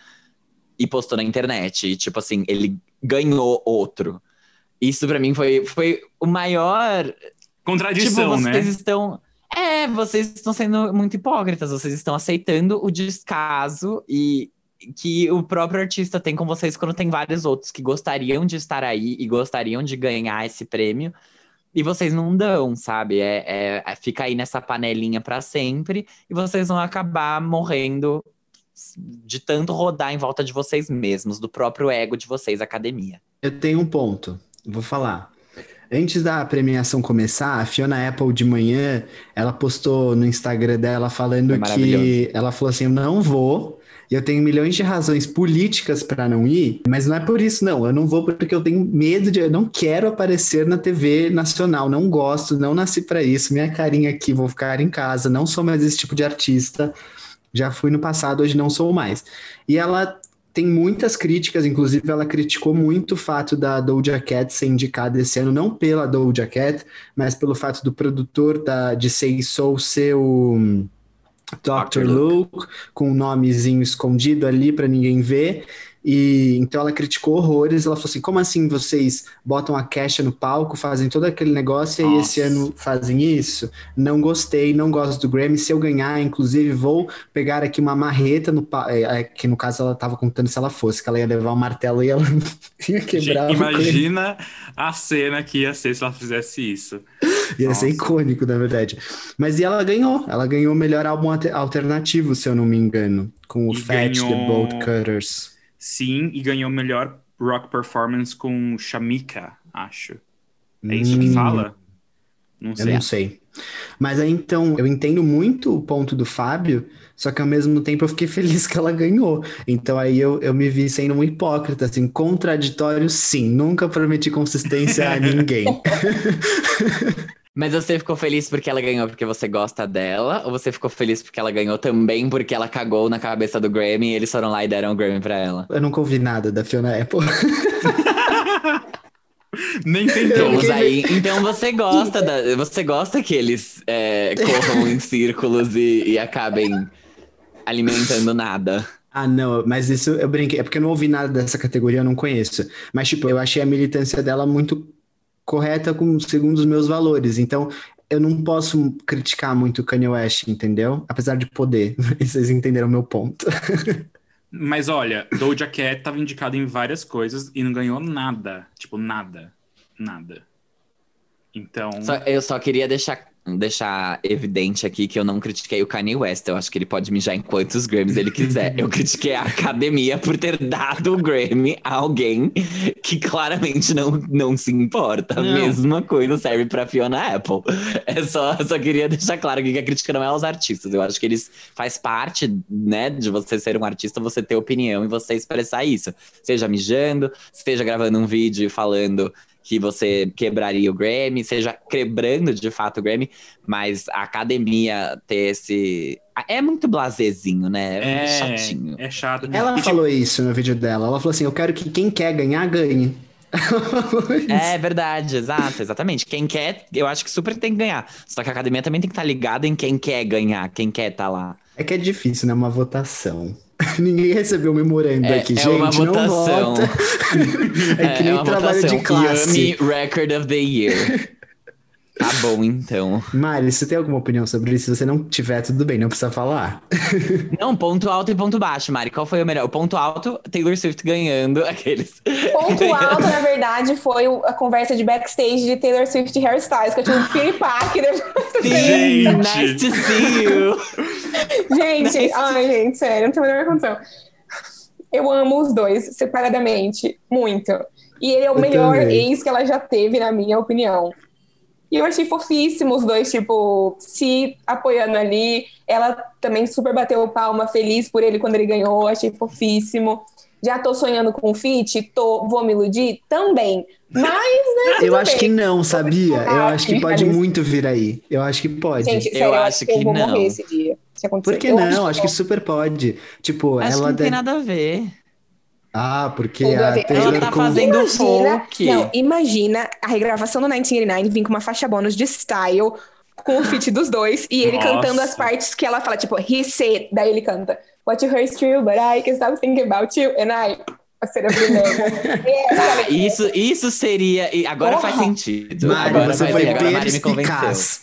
e postou na internet. E, tipo assim, ele ganhou outro. Isso pra mim foi, foi o maior. contradição, tipo, vocês né? estão. É, vocês estão sendo muito hipócritas, vocês estão aceitando o descaso e que o próprio artista tem com vocês quando tem vários outros que gostariam de estar aí e gostariam de ganhar esse prêmio. E vocês não dão, sabe? É, é- é- fica aí nessa panelinha pra sempre e vocês vão acabar morrendo de tanto rodar em volta de vocês mesmos, do próprio ego de vocês, academia. Eu tenho um ponto, vou falar. Antes da premiação começar, a Fiona Apple de manhã, ela postou no Instagram dela falando Foi que ela falou assim: "Eu não vou, e eu tenho milhões de razões políticas para não ir, mas não é por isso não. Eu não vou porque eu tenho medo de, eu não quero aparecer na TV nacional, não gosto, não nasci para isso. Minha carinha aqui, vou ficar em casa, não sou mais esse tipo de artista. Já fui no passado, hoje não sou mais." E ela tem muitas críticas, inclusive ela criticou muito o fato da Doja Cat ser indicada esse ano, não pela Doja Cat, mas pelo fato do produtor da, de Say Soul ser o hum, Dr. Luke, com um nomezinho escondido ali para ninguém ver. E então ela criticou horrores. Ela falou assim: como assim vocês botam a Kesha no palco, fazem todo aquele negócio e aí esse Nossa. ano fazem isso? Não gostei, não gosto do Grammy. Se eu ganhar, inclusive, vou pegar aqui uma marreta no é, é, que no caso ela tava contando se ela fosse, que ela ia levar um martelo e ela ia quebrar. Imagina a cena que ia ser se ela fizesse isso. Ia ser Nossa. icônico, na verdade. Mas e ela ganhou. Ela ganhou o melhor álbum alter- alternativo, se eu não me engano, com o E Fat The ganhou- Bolt Cutters. Sim, e ganhou melhor rock performance com Shamika, acho. É isso que Hum, fala? Não Eu sei. não sei. Mas aí então, eu entendo muito o ponto do Fábio, só que ao mesmo tempo eu fiquei feliz que ela ganhou. Então aí eu, eu me vi sendo um hipócrita, assim, contraditório, sim. Nunca prometi consistência a ninguém. Mas você ficou feliz porque ela ganhou porque você gosta dela? Ou você ficou feliz porque ela ganhou também porque ela cagou na cabeça do Grammy e eles foram lá e deram o Grammy pra ela? Eu nunca ouvi nada da Fiona Apple. Nem tentou. Fiquei- aí. Então você gosta da, você gosta que eles é, corram em círculos e, e acabem alimentando nada. Ah, não, mas isso eu brinquei. É porque eu não ouvi nada dessa categoria, eu não conheço. Mas, tipo, eu achei a militância dela muito correta com, segundo os meus valores. Então, eu não posso criticar muito o Kanye West, entendeu? Apesar de poder. Vocês entenderam o meu ponto. Mas olha, Doja Cat tava indicada em várias coisas e não ganhou nada. Tipo, nada. Nada. Então. Só- eu só queria deixar, deixar evidente aqui que eu não critiquei o Kanye West. Eu acho que ele pode mijar em quantos Grammys ele quiser. Eu critiquei a academia por ter dado o Grammy a alguém que claramente não, não se importa. A mesma coisa serve pra Fiona Apple. É só, só queria deixar claro que a crítica não é aos artistas. Eu acho que eles faz parte, né, de você ser um artista, você ter opinião e você expressar isso. Seja mijando, seja gravando um vídeo e falando que você quebraria o Grammy, seja quebrando de fato o Grammy, mas a academia ter esse. É muito blazezinho, né? É, É, chatinho. é chato. Ela E, tipo, falou isso no vídeo dela. Ela falou assim: eu quero que quem quer ganhar, ganhe. É verdade, exato, exatamente. Quem quer, eu acho que super tem que ganhar. Só que a academia também tem que estar ligada em quem quer ganhar, quem quer estar lá. É que é difícil, né? Uma votação. Ninguém recebeu o memorando É, aqui, é gente. uma não vota. é que nem uma trabalho votação. de classe. Yummy Record of the Year. Tá bom, então. Mari, você tem alguma opinião sobre isso? Se você não tiver, tudo bem, não precisa falar. Não, ponto alto e ponto baixo, Mari. Qual foi o melhor? O ponto alto, Taylor Swift ganhando aqueles. Ponto alto, na verdade, foi a conversa de backstage de Taylor Swift e Harry Styles, que eu tive um piripaque depois. Gente. nice to see you. Gente, ai, gente, sério, não tem a menor condição. Eu amo os dois, separadamente, muito. E ele é o Eu melhor também. ex que ela já teve, na minha opinião. E eu achei fofíssimo os dois, tipo, se apoiando ali. Ela também super bateu palma, feliz por ele quando ele ganhou, achei fofíssimo. Já tô sonhando com o feat, tô, vou me iludir? Também. Mas, né, Eu acho bem. que não, sabia? Eu acho que pode muito vir aí. Eu acho que pode. Gente, Eu sério, eu, acho acho que eu que vou não. morrer esse dia. Se acontecer. Por que Eu não? Acho que não. super pode. Tipo, Acho que ela não tem deve... nada a ver. Ah, porque a. Taylor Ela tá com- fazendo imagina, folk. Não, imagina a regravação do 1989 vir com uma faixa bônus de style com o feat dos dois e ele Nossa. cantando as partes que ela fala, tipo, he said, daí ele canta What you heard is true, but I can stop thinking about you and I a cena brilhante. É, Tá, isso, isso seria. e Agora Porra. faz sentido. Mari, agora você vai foi perspicaz.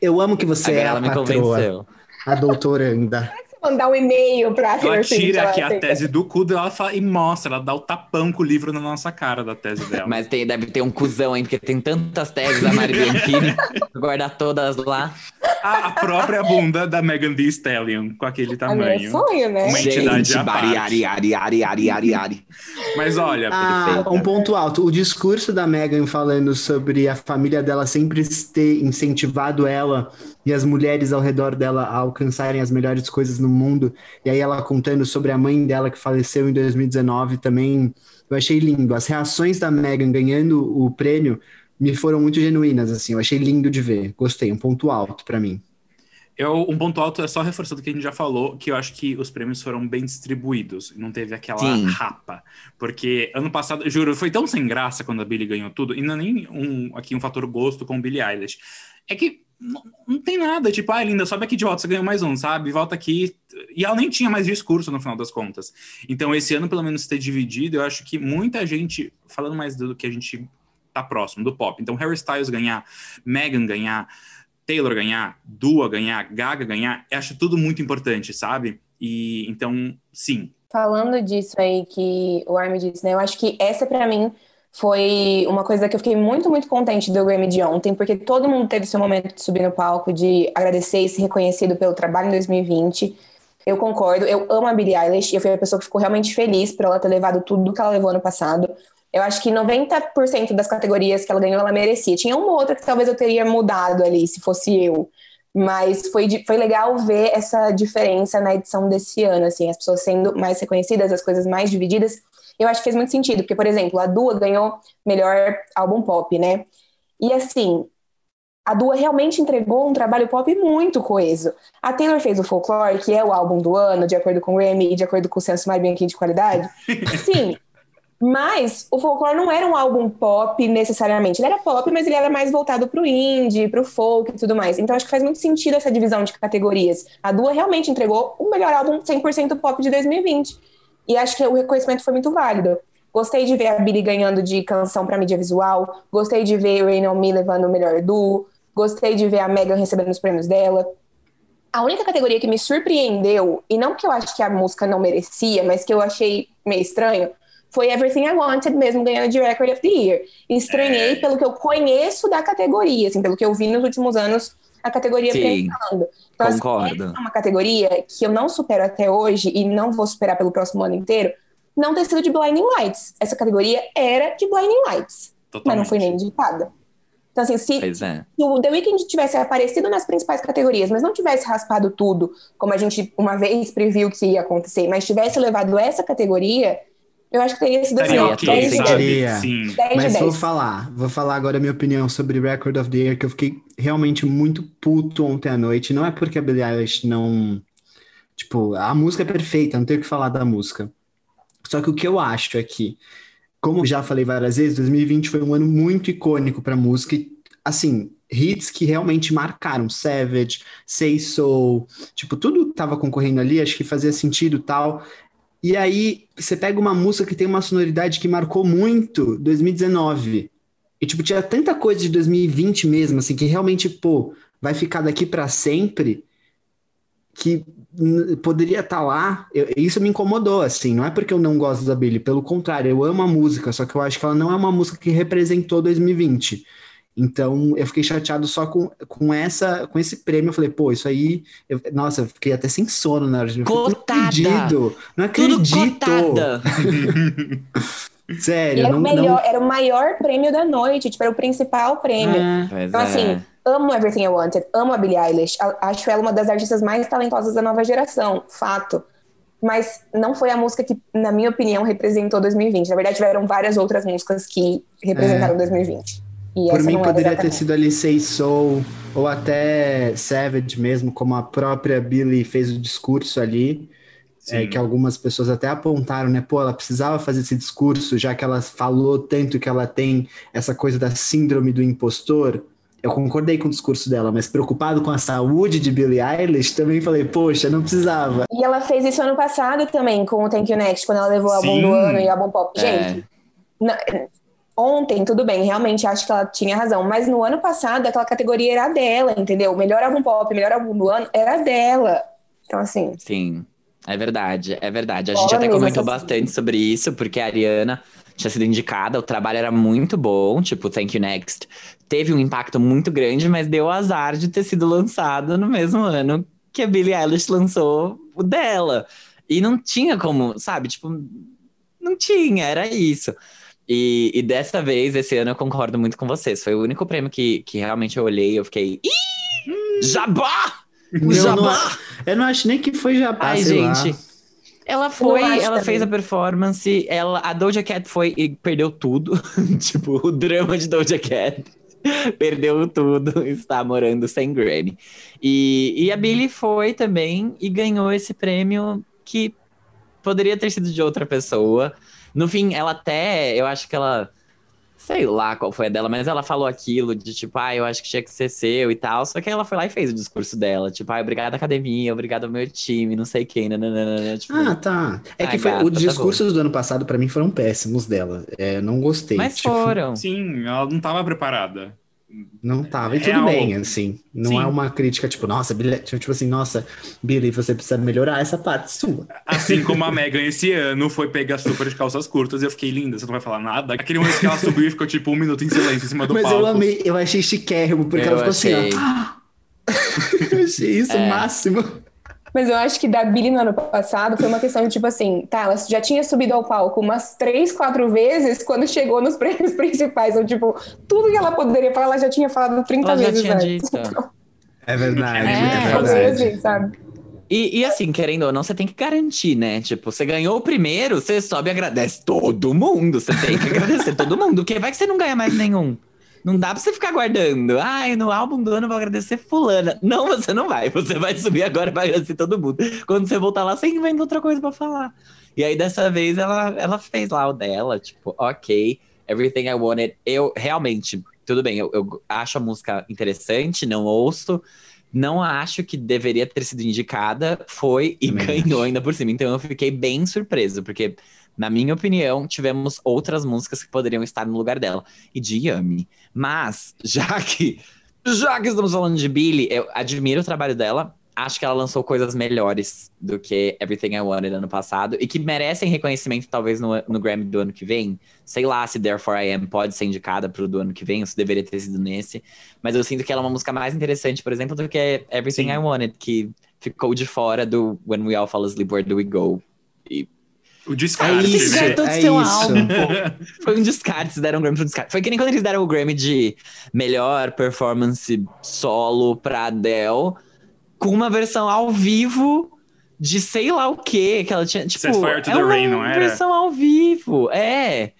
Eu amo que você Agora é ela a me patroa, convenceu. a doutoranda. Mandar um e-mail pra Ela Taylor Swift, tira aqui a aceita. tese do cu dela e fala- e mostra, ela dá o tapão com o livro na nossa cara da tese dela. Mas tem, deve ter um cuzão, hein? Porque tem tantas tags da Mari Bianchini. guardar todas lá. A, a própria bunda da Megan Thee Stallion, com aquele meu tamanho. sonho, né? Uma entidade Gente, bari, ari, ari, ari, ari, ari, ari. Mas olha, Ah, um ponto alto. O discurso da Megan falando sobre a família dela sempre ter incentivado ela e as mulheres ao redor dela a alcançarem as melhores coisas no mundo. E aí ela contando sobre a mãe dela que faleceu em 2019 também. Eu achei lindo. As reações da Megan ganhando o prêmio me foram muito genuínas, assim. Eu achei lindo de ver. Gostei. Um ponto alto pra mim. eu, um ponto alto é só reforçando o que a gente já falou, que eu acho que os prêmios foram bem distribuídos. Não teve aquela Sim. rapa. Porque ano passado, juro, foi tão sem graça quando a Billie ganhou tudo. E não é nem um, aqui um fator gosto com Billie Eilish. É que não, não tem nada. Tipo, ah, linda, sobe aqui de volta, você ganhou mais um, sabe? Volta aqui. E ela nem tinha mais discurso no final das contas. Então, esse ano, pelo menos, ter dividido, eu acho que muita gente, falando mais do que a gente tá próximo, do pop. Então, Harry Styles ganhar, Megan ganhar, Taylor ganhar, Dua ganhar, Gaga ganhar, acho tudo muito importante, sabe? E então, sim. Falando disso aí que o Armin disse, né? Eu acho que essa pra mim foi uma coisa que eu fiquei muito, muito contente do Grammy de ontem, porque todo mundo teve seu momento de subir no palco, de agradecer e ser reconhecido pelo trabalho em 2020. Eu concordo, eu amo a Billie Eilish eu fui a pessoa que ficou realmente feliz por ela ter levado tudo que ela levou ano passado. Eu acho que 90% das categorias que ela ganhou, ela merecia. Tinha uma ou outra que talvez eu teria mudado ali, se fosse eu. Mas foi, foi legal ver essa diferença na edição desse ano, assim, as pessoas sendo mais reconhecidas, as coisas mais divididas. Eu acho que fez muito sentido, porque, por exemplo, a Dua ganhou melhor álbum pop, né? E assim, a Dua realmente entregou um trabalho pop muito coeso. A Taylor fez o Folklore, que é o álbum do ano, de acordo com o Grammy e de acordo com o Senso Mais Bianchi de qualidade. Sim, mas o Folklore não era um álbum pop necessariamente. Ele era pop, mas ele era mais voltado pro indie, pro folk e tudo mais. Então acho que faz muito sentido essa divisão de categorias. A Dua realmente entregou o melhor álbum 100% pop de 2020. E acho que o reconhecimento foi muito válido. Gostei de ver a Billie ganhando de canção para mídia visual. Gostei de ver Rain On Me levando o melhor duo. Gostei de ver a Megan recebendo os prêmios dela. A única categoria que me surpreendeu, e não que eu acho que a música não merecia, mas que eu achei meio estranho, foi Everything I Wanted mesmo ganhando de Record of the Year. Estranhei É. pelo que eu conheço da categoria, assim, pelo que eu vi nos últimos anos a categoria Sim, premiando. Então, assim, concordo. essa é uma categoria que eu não supero até hoje e não vou superar pelo próximo ano inteiro, não ter sido de Blinding Lights. Essa categoria era de Blinding Lights, mas não foi nem indicada. Então, assim, se, é. se o The Weeknd tivesse aparecido nas principais categorias, mas não tivesse raspado tudo, como a gente uma vez previu que ia acontecer, mas tivesse levado essa categoria, eu acho que teria sido assim, Estaria ó, ok, 10 de sim. 10. Seria. Sim. 10 de Mas 10. vou falar, vou falar agora a minha opinião sobre Record of the Year, que eu fiquei realmente muito puto ontem à noite. Não é porque a Billie Eilish não. Tipo, a música é perfeita, não tenho o que falar da música. Só que o que eu acho é que, como já falei várias vezes, 2020 foi um ano muito icônico pra música. E, assim, hits que realmente marcaram. Savage, Say So, tipo, tudo tava concorrendo ali, acho que fazia sentido e tal. E aí, você pega uma música que tem uma sonoridade que marcou muito 2019. E, tipo, tinha tanta coisa de 2020 mesmo, assim, que realmente, pô, vai ficar daqui pra sempre, que poderia estar lá. Eu- isso me incomodou, assim. Não é porque eu não gosto da Billie, pelo contrário, eu amo a música, só que eu acho que ela não é uma música que representou 2020. Então, eu fiquei chateado só com, com, essa, com esse prêmio. Eu falei, pô, isso aí. eu- nossa, eu fiquei até sem sono na hora de. Cotada! Não acredito! Não acredito! cotada. Sério, era, não, o não- melhor, era o maior prêmio da noite, tipo, era o principal prêmio. É. Então, é. assim, amo Everything I Wanted, amo a Billie Eilish, acho ela uma das artistas mais talentosas da nova geração, fato. Mas não foi a música que, na minha opinião, representou 2020. Na verdade, tiveram várias outras músicas que representaram 2020. E É. Por mim, era poderia ter exatamente. sido ali Say Soul, ou até Savage mesmo, como a própria Billie fez o discurso ali, é, que algumas pessoas até apontaram, né? Pô, ela precisava fazer esse discurso, já que ela falou tanto que ela tem essa coisa da síndrome do impostor. Eu concordei com o discurso dela, mas preocupado com a saúde de Billie Eilish, também falei, poxa, não precisava. E ela fez isso ano passado também, com o Thank You Next, quando ela levou o álbum do ano e o álbum pop. É. Gente, na- ontem, tudo bem, realmente acho que ela tinha razão, mas no ano passado aquela categoria era dela, entendeu? Melhor álbum pop, melhor álbum do ano era dela. Então, assim, Sim, é verdade, é verdade. A gente até comentou bastante sobre isso, porque a Ariana tinha sido indicada, o trabalho era muito bom, tipo, Thank You Next. Teve um impacto muito grande, mas deu azar de ter sido lançado no mesmo ano que a Billie Eilish lançou o dela. E não tinha como, sabe? Tipo, não tinha, era isso. E, e dessa vez, esse ano, eu concordo muito com vocês. Foi o único prêmio que, que realmente eu olhei e eu fiquei. Ih! Jabá! O Eu não, jabá! eu não acho nem que foi jabá, Ai, sei lá. gente. Ela foi, ela também. fez a performance, ela, a Doja Cat foi e perdeu tudo. tipo, o drama de Doja Cat. perdeu tudo, está morando sem Grammy. E, e a Billie foi também e ganhou esse prêmio que poderia ter sido de outra pessoa. No fim, ela até, eu acho que ela, sei lá qual foi a dela, mas ela falou aquilo de tipo, ah, eu acho que tinha que ser seu e tal. Só que ela foi lá e fez o discurso dela, tipo, ah, obrigada academia, obrigado ao meu time, não sei quem, nananana, tipo, Ah, tá. É que foi, gata, os tá discursos do ano passado, pra mim, foram péssimos dela. É, não gostei. mas Tipo, foram. Sim, ela não estava preparada. Não tava. E tudo Real. bem, assim. Não Sim. é uma crítica, tipo, nossa, Billy, tipo assim, nossa, Billy, você precisa melhorar essa parte sua. Assim como a Megan esse ano foi pegar super de calças curtas e eu fiquei linda, você não vai falar nada. Aquele momento que ela subiu e ficou tipo um minuto em silêncio em cima do Mas palco. eu amei, eu achei chiquérrimo, porque Eu ela ficou achei. assim, ó. eu achei isso o É. máximo. Mas eu acho que da Billie no ano passado foi uma questão de tipo assim, tá, ela já tinha subido ao palco umas três, quatro vezes quando chegou nos prêmios principais. Então, tipo, tudo que ela poderia falar, ela já tinha falado 30 Ela já vezes tinha antes. dito. É verdade, É, é, verdade. assim, sabe? E, e assim, querendo ou não, você tem que garantir, né? Tipo, você ganhou o primeiro, você sobe e agradece todo mundo. Você tem que agradecer todo mundo, porque vai que você não ganha mais nenhum. Não dá pra você ficar guardando. Ai, no álbum do ano eu vou agradecer fulana. Não, você não vai. Você vai subir agora e vai agradecer todo mundo. Quando você voltar lá, você inventa outra coisa pra falar. E aí, dessa vez, ela, ela fez lá o dela. Tipo, ok, Everything I Wanted. Eu, realmente, tudo bem. Eu, eu acho a música interessante, não ouço. Não acho que deveria ter sido indicada. Foi e Também ganhou acho. ainda por cima. Então, eu fiquei bem surpreso. Porque, na minha opinião, tivemos outras músicas que poderiam estar no lugar dela. E de Yami. Mas, já que, já que estamos falando de Billie, eu admiro o trabalho dela. acho que ela lançou coisas melhores do que Everything I Wanted ano passado e que merecem reconhecimento talvez no, no Grammy do ano que vem. Sei lá se Therefore I Am pode ser indicada pro do ano que vem, ou se deveria ter sido nesse. Mas eu sinto que ela é uma música mais interessante, por exemplo, do que Everything Sim. I Wanted, que ficou de fora do When We All Fall Asleep, Where Do We Go? E O descarte, É isso, né? Fizeram todo é seu isso. álbum. Foi um descarte, se deram um Grammy pro descarte. Foi que nem quando eles deram o Grammy de melhor performance solo pra Adele, com uma versão ao vivo de sei lá o que que ela tinha. Tipo, Set Fire to é the uma Rain, não era? versão ao vivo, é.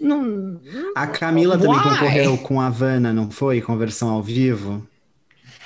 Não, A Camila também Why? concorreu com a Havana, não foi? Com versão ao vivo.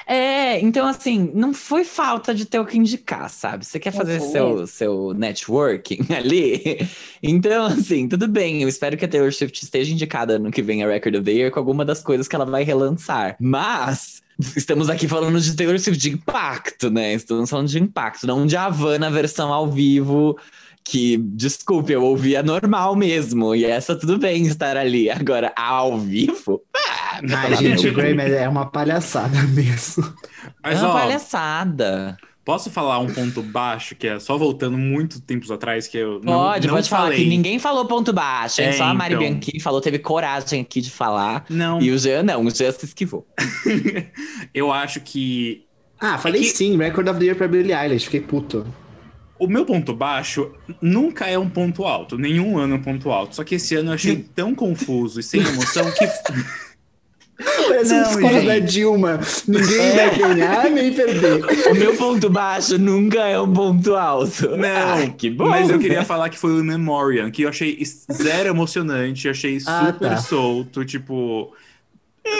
É, então assim, não foi falta de ter o que indicar, sabe? Você quer fazer seu, seu networking ali? Então, assim, tudo bem. Eu espero que a Taylor Swift esteja indicada no que vem a Record of the Year com alguma das coisas que ela vai relançar. Mas estamos aqui falando de Taylor Swift de impacto, né? Estamos falando de impacto, não de Havana versão ao vivo. Que, desculpe, eu ouvi a normal mesmo. E essa tudo bem estar ali. Agora, ao vivo? Ah, Ai, gente, o Grammy é uma palhaçada mesmo. Mas, é uma ó, palhaçada. posso falar um ponto baixo, que é só voltando muito tempos atrás, que eu não, Pode, não pode falar que ninguém falou ponto baixo, hein? É, Só a Mari então. Bianchi falou, teve coragem aqui de falar. Não, E o Jean não, o Jean se esquivou. eu acho que Ah, falei que- sim, Record of the Year pra Billie Eilish, fiquei puto. O meu ponto baixo nunca é um ponto alto. Nenhum ano é um ponto alto. Só que esse ano eu achei tão confuso e sem emoção que... Parece Não, discurso gente. da Dilma. Ninguém vai ganhar nem perder. O meu ponto baixo nunca é um ponto alto. Não, Ah, que bom. Mas eu queria falar que foi o Memoriam, que eu achei zero emocionante, achei Ah, super tá. solto, tipo.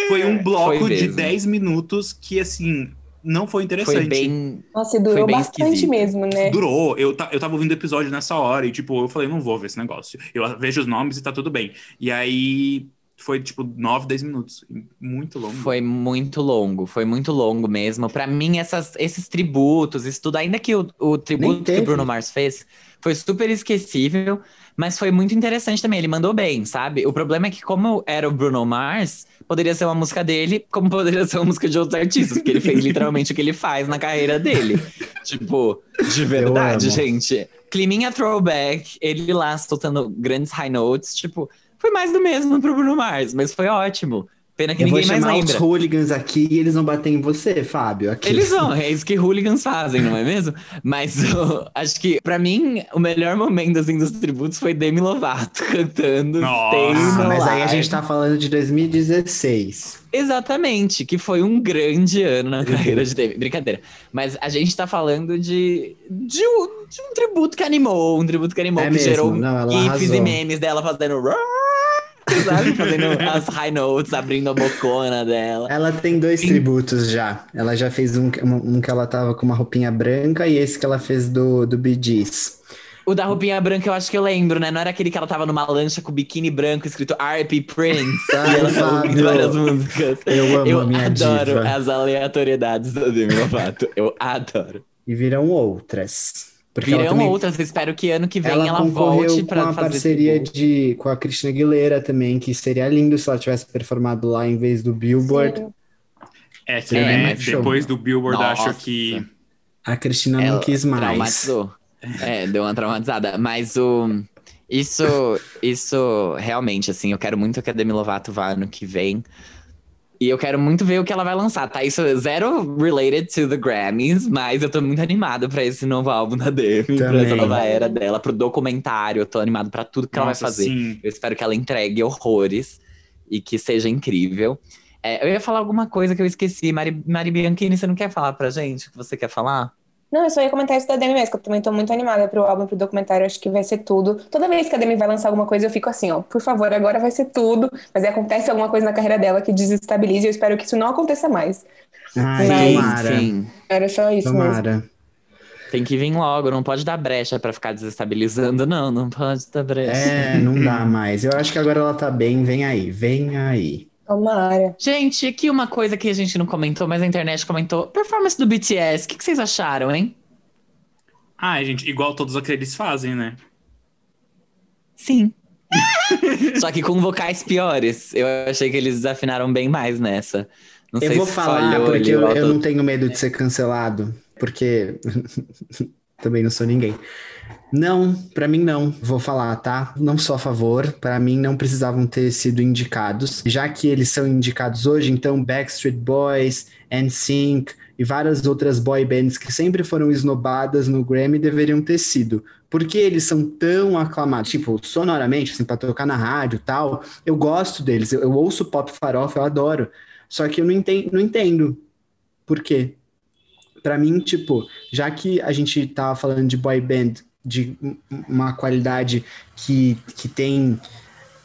Foi um bloco foi de mesmo. 10 minutos que, assim, não foi interessante. Foi bem. Nossa, e durou Foi bem bastante esquisito. mesmo, né? Durou, eu, eu tava ouvindo o episódio nessa hora e, tipo, eu falei, não vou ver esse negócio. Eu vejo os nomes e tá tudo bem. E aí foi, tipo, 9, 10 minutos. Muito longo. Foi muito longo, foi muito longo mesmo. Pra mim, essas, esses tributos, isso tudo, ainda que o, o tributo que o Bruno Mars fez foi super esquecível, mas foi muito interessante também. Ele mandou bem, sabe? O problema é que, como era o Bruno Mars, poderia ser uma música dele, como poderia ser uma música de outros artistas, porque ele fez literalmente o que ele faz na carreira dele. tipo, de verdade, gente. Climinha throwback, ele lá soltando grandes high notes, tipo, foi mais do mesmo pro Bruno Mars, mas foi ótimo. Pena que Eu vou ninguém mais chamar os lembra. hooligans aqui e eles vão bater em você, Fábio. Aqui. Eles vão, é isso que hooligans fazem, não é mesmo? Mas eu acho que, pra mim, o melhor momento assim, dos tributos foi Demi Lovato cantando Nossa, Ah, mas aí a gente tá falando de 2016. Exatamente, que foi um grande ano na carreira de Demi. Brincadeira. Mas a gente tá falando de, de, um, de um tributo que animou, um tributo que animou, É que mesmo, gerou não, gifs arrasou. e memes dela fazendo... Sabe? Fazendo as high notes, abrindo a bocona dela. Ela tem dois Sim. tributos já. Ela já fez um, um, um que ela tava com uma roupinha branca e esse que ela fez do, do Bee Gees. O da roupinha branca eu acho que eu lembro, né? Não era aquele que ela tava numa lancha com biquíni branco escrito R.P. Prince. Ai, e ela tava ouvindo várias músicas. Eu amo Eu a minha adoro diva. as aleatoriedades da Demi Lovato. Eu adoro. E virão outras. Porque Virão também- outras. Espero que ano que vem Ela, ela, volte com pra uma fazer parceria de, com a Christina Aguilera também, que seria lindo se ela tivesse performado lá em vez do Billboard. Sim. É que, É, né, depois do Billboard, Nossa. acho que. A Cristina não Ela quis mais. Traumatizou. É, deu uma traumatizada. Mas o. Isso, isso realmente, assim, eu quero muito que a Demi Lovato vá ano que vem. E eu quero muito ver o que ela vai lançar, tá? Isso é zero related to the Grammys, mas eu tô muito animado pra esse novo álbum da Demi, pra Também. essa nova era dela, pro documentário. Eu tô animado pra tudo que ela vai Nossa, fazer. sim. Eu espero que ela entregue horrores e que seja incrível. É, eu ia falar alguma coisa que eu esqueci. Mari, Mari Bianchini, você não quer falar pra gente o que você quer falar? Não, eu só ia comentar isso da Demi mesmo, que eu também tô muito animada pro álbum, pro documentário, acho que vai ser tudo. Toda vez que a Demi vai lançar alguma coisa, eu fico assim, ó, por favor, agora vai ser tudo. Mas aí acontece alguma coisa na carreira dela que desestabilize, e eu espero que isso não aconteça mais. Ai, Sim, tomara. sim. Era só isso mesmo. Tomara. Tem que vir logo, não pode dar brecha pra ficar desestabilizando, não, não pode dar brecha. É, não dá mais. Eu acho que agora ela tá bem. Vem aí, vem aí. Tomara. Gente, aqui uma coisa que a gente não comentou, mas a internet comentou. Performance do BTS, o que, que vocês acharam, hein? Ah, gente, igual todos aqueles fazem, né? Sim. Só que com vocais piores. Eu achei que eles desafinaram bem mais nessa. Não Eu sei vou se falar porque eu, eu não tenho medo de ser cancelado. porque também não sou ninguém. Não, pra mim não. Vou falar, tá? Não sou a favor. Pra mim não precisavam ter sido indicados. Já que eles são indicados hoje, então Backstreet Boys, NSYNC e várias outras boy bands que sempre foram esnobadas no Grammy deveriam ter sido. Porque eles são tão aclamados, tipo, sonoramente, assim, pra tocar na rádio tal. Eu gosto deles, eu, eu ouço pop farofa, eu adoro. Só que eu não entendo, não entendo por quê. Pra mim, tipo, já que a gente tava falando de boy band de um- uma qualidade que, que tem.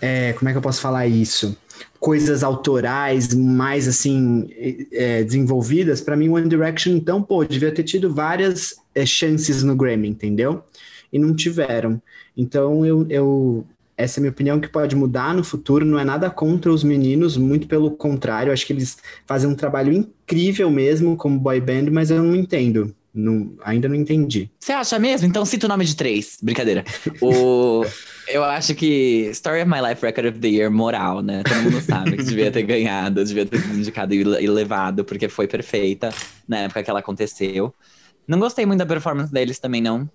é, como é que eu posso falar isso? Coisas autorais mais assim é, desenvolvidas, pra mim, One Direction, então, pô, devia ter tido várias é, chances no Grammy, entendeu? E não tiveram. Então, eu, eu, essa é a minha opinião que pode mudar no futuro. Não é nada contra os meninos, muito pelo contrário. Acho que eles fazem um trabalho incrível mesmo como boy band, mas eu não entendo. Não, ainda não entendi. Você acha mesmo? Então cita o nome de três. Brincadeira. O... Eu acho que Story of My Life Record of the Year, moral, né? Todo mundo sabe que devia ter ganhado, devia ter sido indicado e levado, porque foi perfeita na época que ela aconteceu. Não gostei muito da performance deles também, não.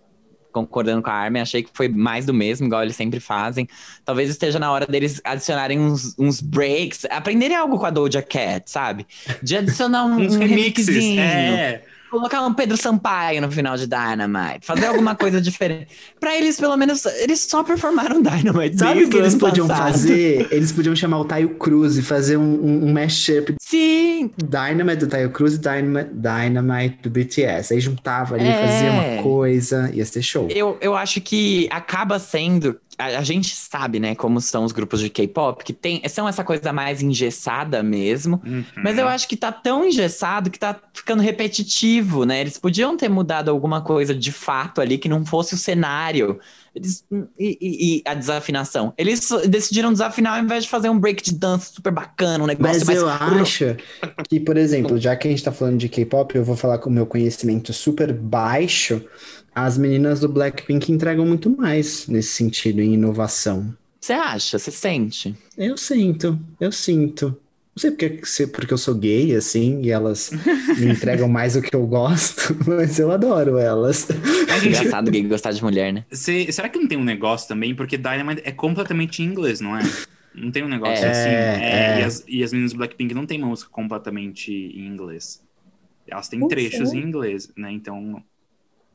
Concordando com a Armin, achei que foi mais do mesmo, igual eles sempre fazem. Talvez esteja na hora deles adicionarem uns, uns breaks, aprenderem algo com a Doja Cat, sabe? De adicionar um, Uns um remixes. remixinho. É. Colocar um Pedro Sampaio no final de Dynamite. Fazer alguma coisa diferente. Pra eles, pelo menos, eles só performaram Dynamite. Sabe o que eles podiam passado. fazer? Eles podiam chamar o Taio Cruz e fazer um, um, um mashup Sim, Dynamite do Taio Cruz e Dynamite, Dynamite do BTS. Aí juntava ali, É. fazia uma coisa, ia ser show. eu, eu acho que acaba sendo. A, a gente sabe, né, como são os grupos de K-pop, que tem, são essa coisa mais engessada mesmo. Uhum. Mas eu acho que tá tão engessado que tá ficando repetitivo, né? Eles podiam ter mudado alguma coisa de fato ali que não fosse o cenário. Eles- e, e- e a desafinação. Eles decidiram desafinar ao invés de fazer um break de dança super bacana, um negócio Mas mais. eu acho que, por exemplo, já que a gente tá falando de K-pop, eu vou falar com o meu conhecimento super baixo. As meninas do Blackpink entregam muito mais nesse sentido, em inovação. Você acha? Você sente? Eu sinto, eu sinto. Não sei porque, porque eu sou gay, assim, e elas me entregam mais do que eu gosto, mas eu adoro elas. Gente- Engraçado gay gostar de mulher, né? Cê- será que não tem um negócio também? Porque Dynamite é completamente em inglês, não é? Não tem um negócio É, assim. É, é. E, as, e as meninas do Blackpink não tem uma música completamente em inglês. Elas têm Não trechos em inglês, né? Então.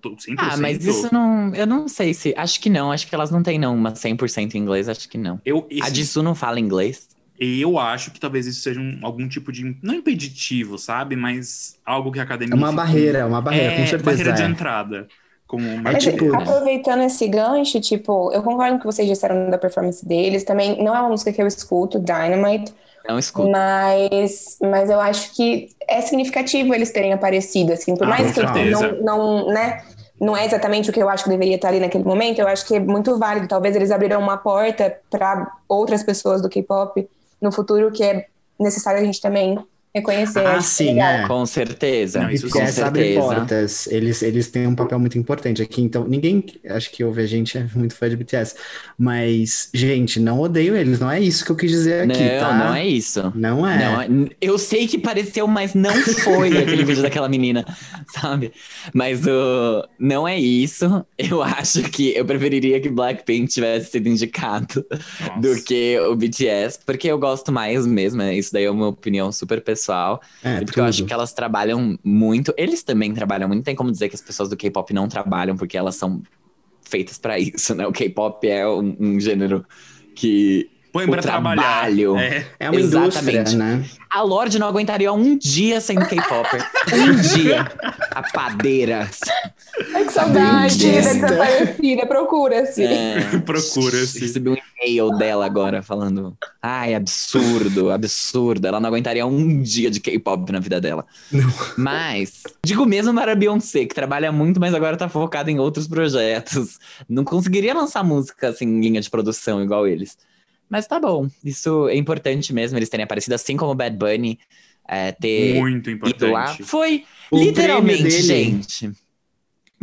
Tô 100%. Ah, mas isso não. Eu não sei se. Acho que não. Acho que elas não têm, não, uma 100% em inglês. Acho que não. Eu, A esse- Jisoo não fala inglês. eu acho que talvez isso seja um- algum tipo de. Não impeditivo, sabe? Mas algo que a academia. É uma fica- barreira, uma barreira, é, com certeza. barreira de é. entrada. Como uma É Mas, tipo- aproveitando esse gancho, tipo, eu concordo com o que vocês disseram da performance deles. Também não é uma música que eu escuto, Dynamite, Não escuta. mas, mas eu acho que é significativo eles terem aparecido, assim, por Ah, mais que não, não, né, não é exatamente o que eu acho que deveria estar ali naquele momento, eu acho que é muito válido. Talvez eles abriram uma porta para outras pessoas do K-pop no futuro que é necessário a gente também reconhecer. Ah, Acho sim, é. Com certeza. Não, isso com BTS abre certeza. portas, eles, eles têm um papel muito importante aqui, então ninguém, acho que ouve a gente, é muito fã de BTS, mas, gente, não odeio eles, não é isso que eu quis dizer aqui, não, tá? não é isso. Não é. Não, é- eu sei que pareceu, mas não foi aquele vídeo daquela menina, sabe? Mas o não é isso. Eu acho que eu preferiria que Blackpink tivesse sido indicado Nossa. do que o BTS, porque eu gosto mais mesmo. né? Isso daí é uma opinião super pessoal. É, E porque eu acho tudo. que elas trabalham muito. Eles também trabalham muito. Não tem como dizer que as pessoas do K-pop não trabalham, porque elas são feitas pra isso, né? O K-pop é um, um gênero que Põe o pra trabalhar. trabalho. É. É uma Exatamente. indústria, né? a Lorde não aguentaria um dia sendo K-popper. um dia. A padeira. Ai, que saudade, Dentista. desaparecida, procura-se. É, Procura-se. Recebi um e-mail dela agora falando: ai, absurdo, absurdo. Ela não aguentaria um dia de K-pop na vida dela. Não. Mas, digo mesmo para a Beyoncé, que trabalha muito, mas agora tá focada em outros projetos. Não conseguiria lançar música assim, em linha de produção igual eles. Mas tá bom, isso é importante mesmo, eles terem aparecido, assim como o Bad Bunny é, ter Muito ido lá. importante. Foi O literalmente, gente.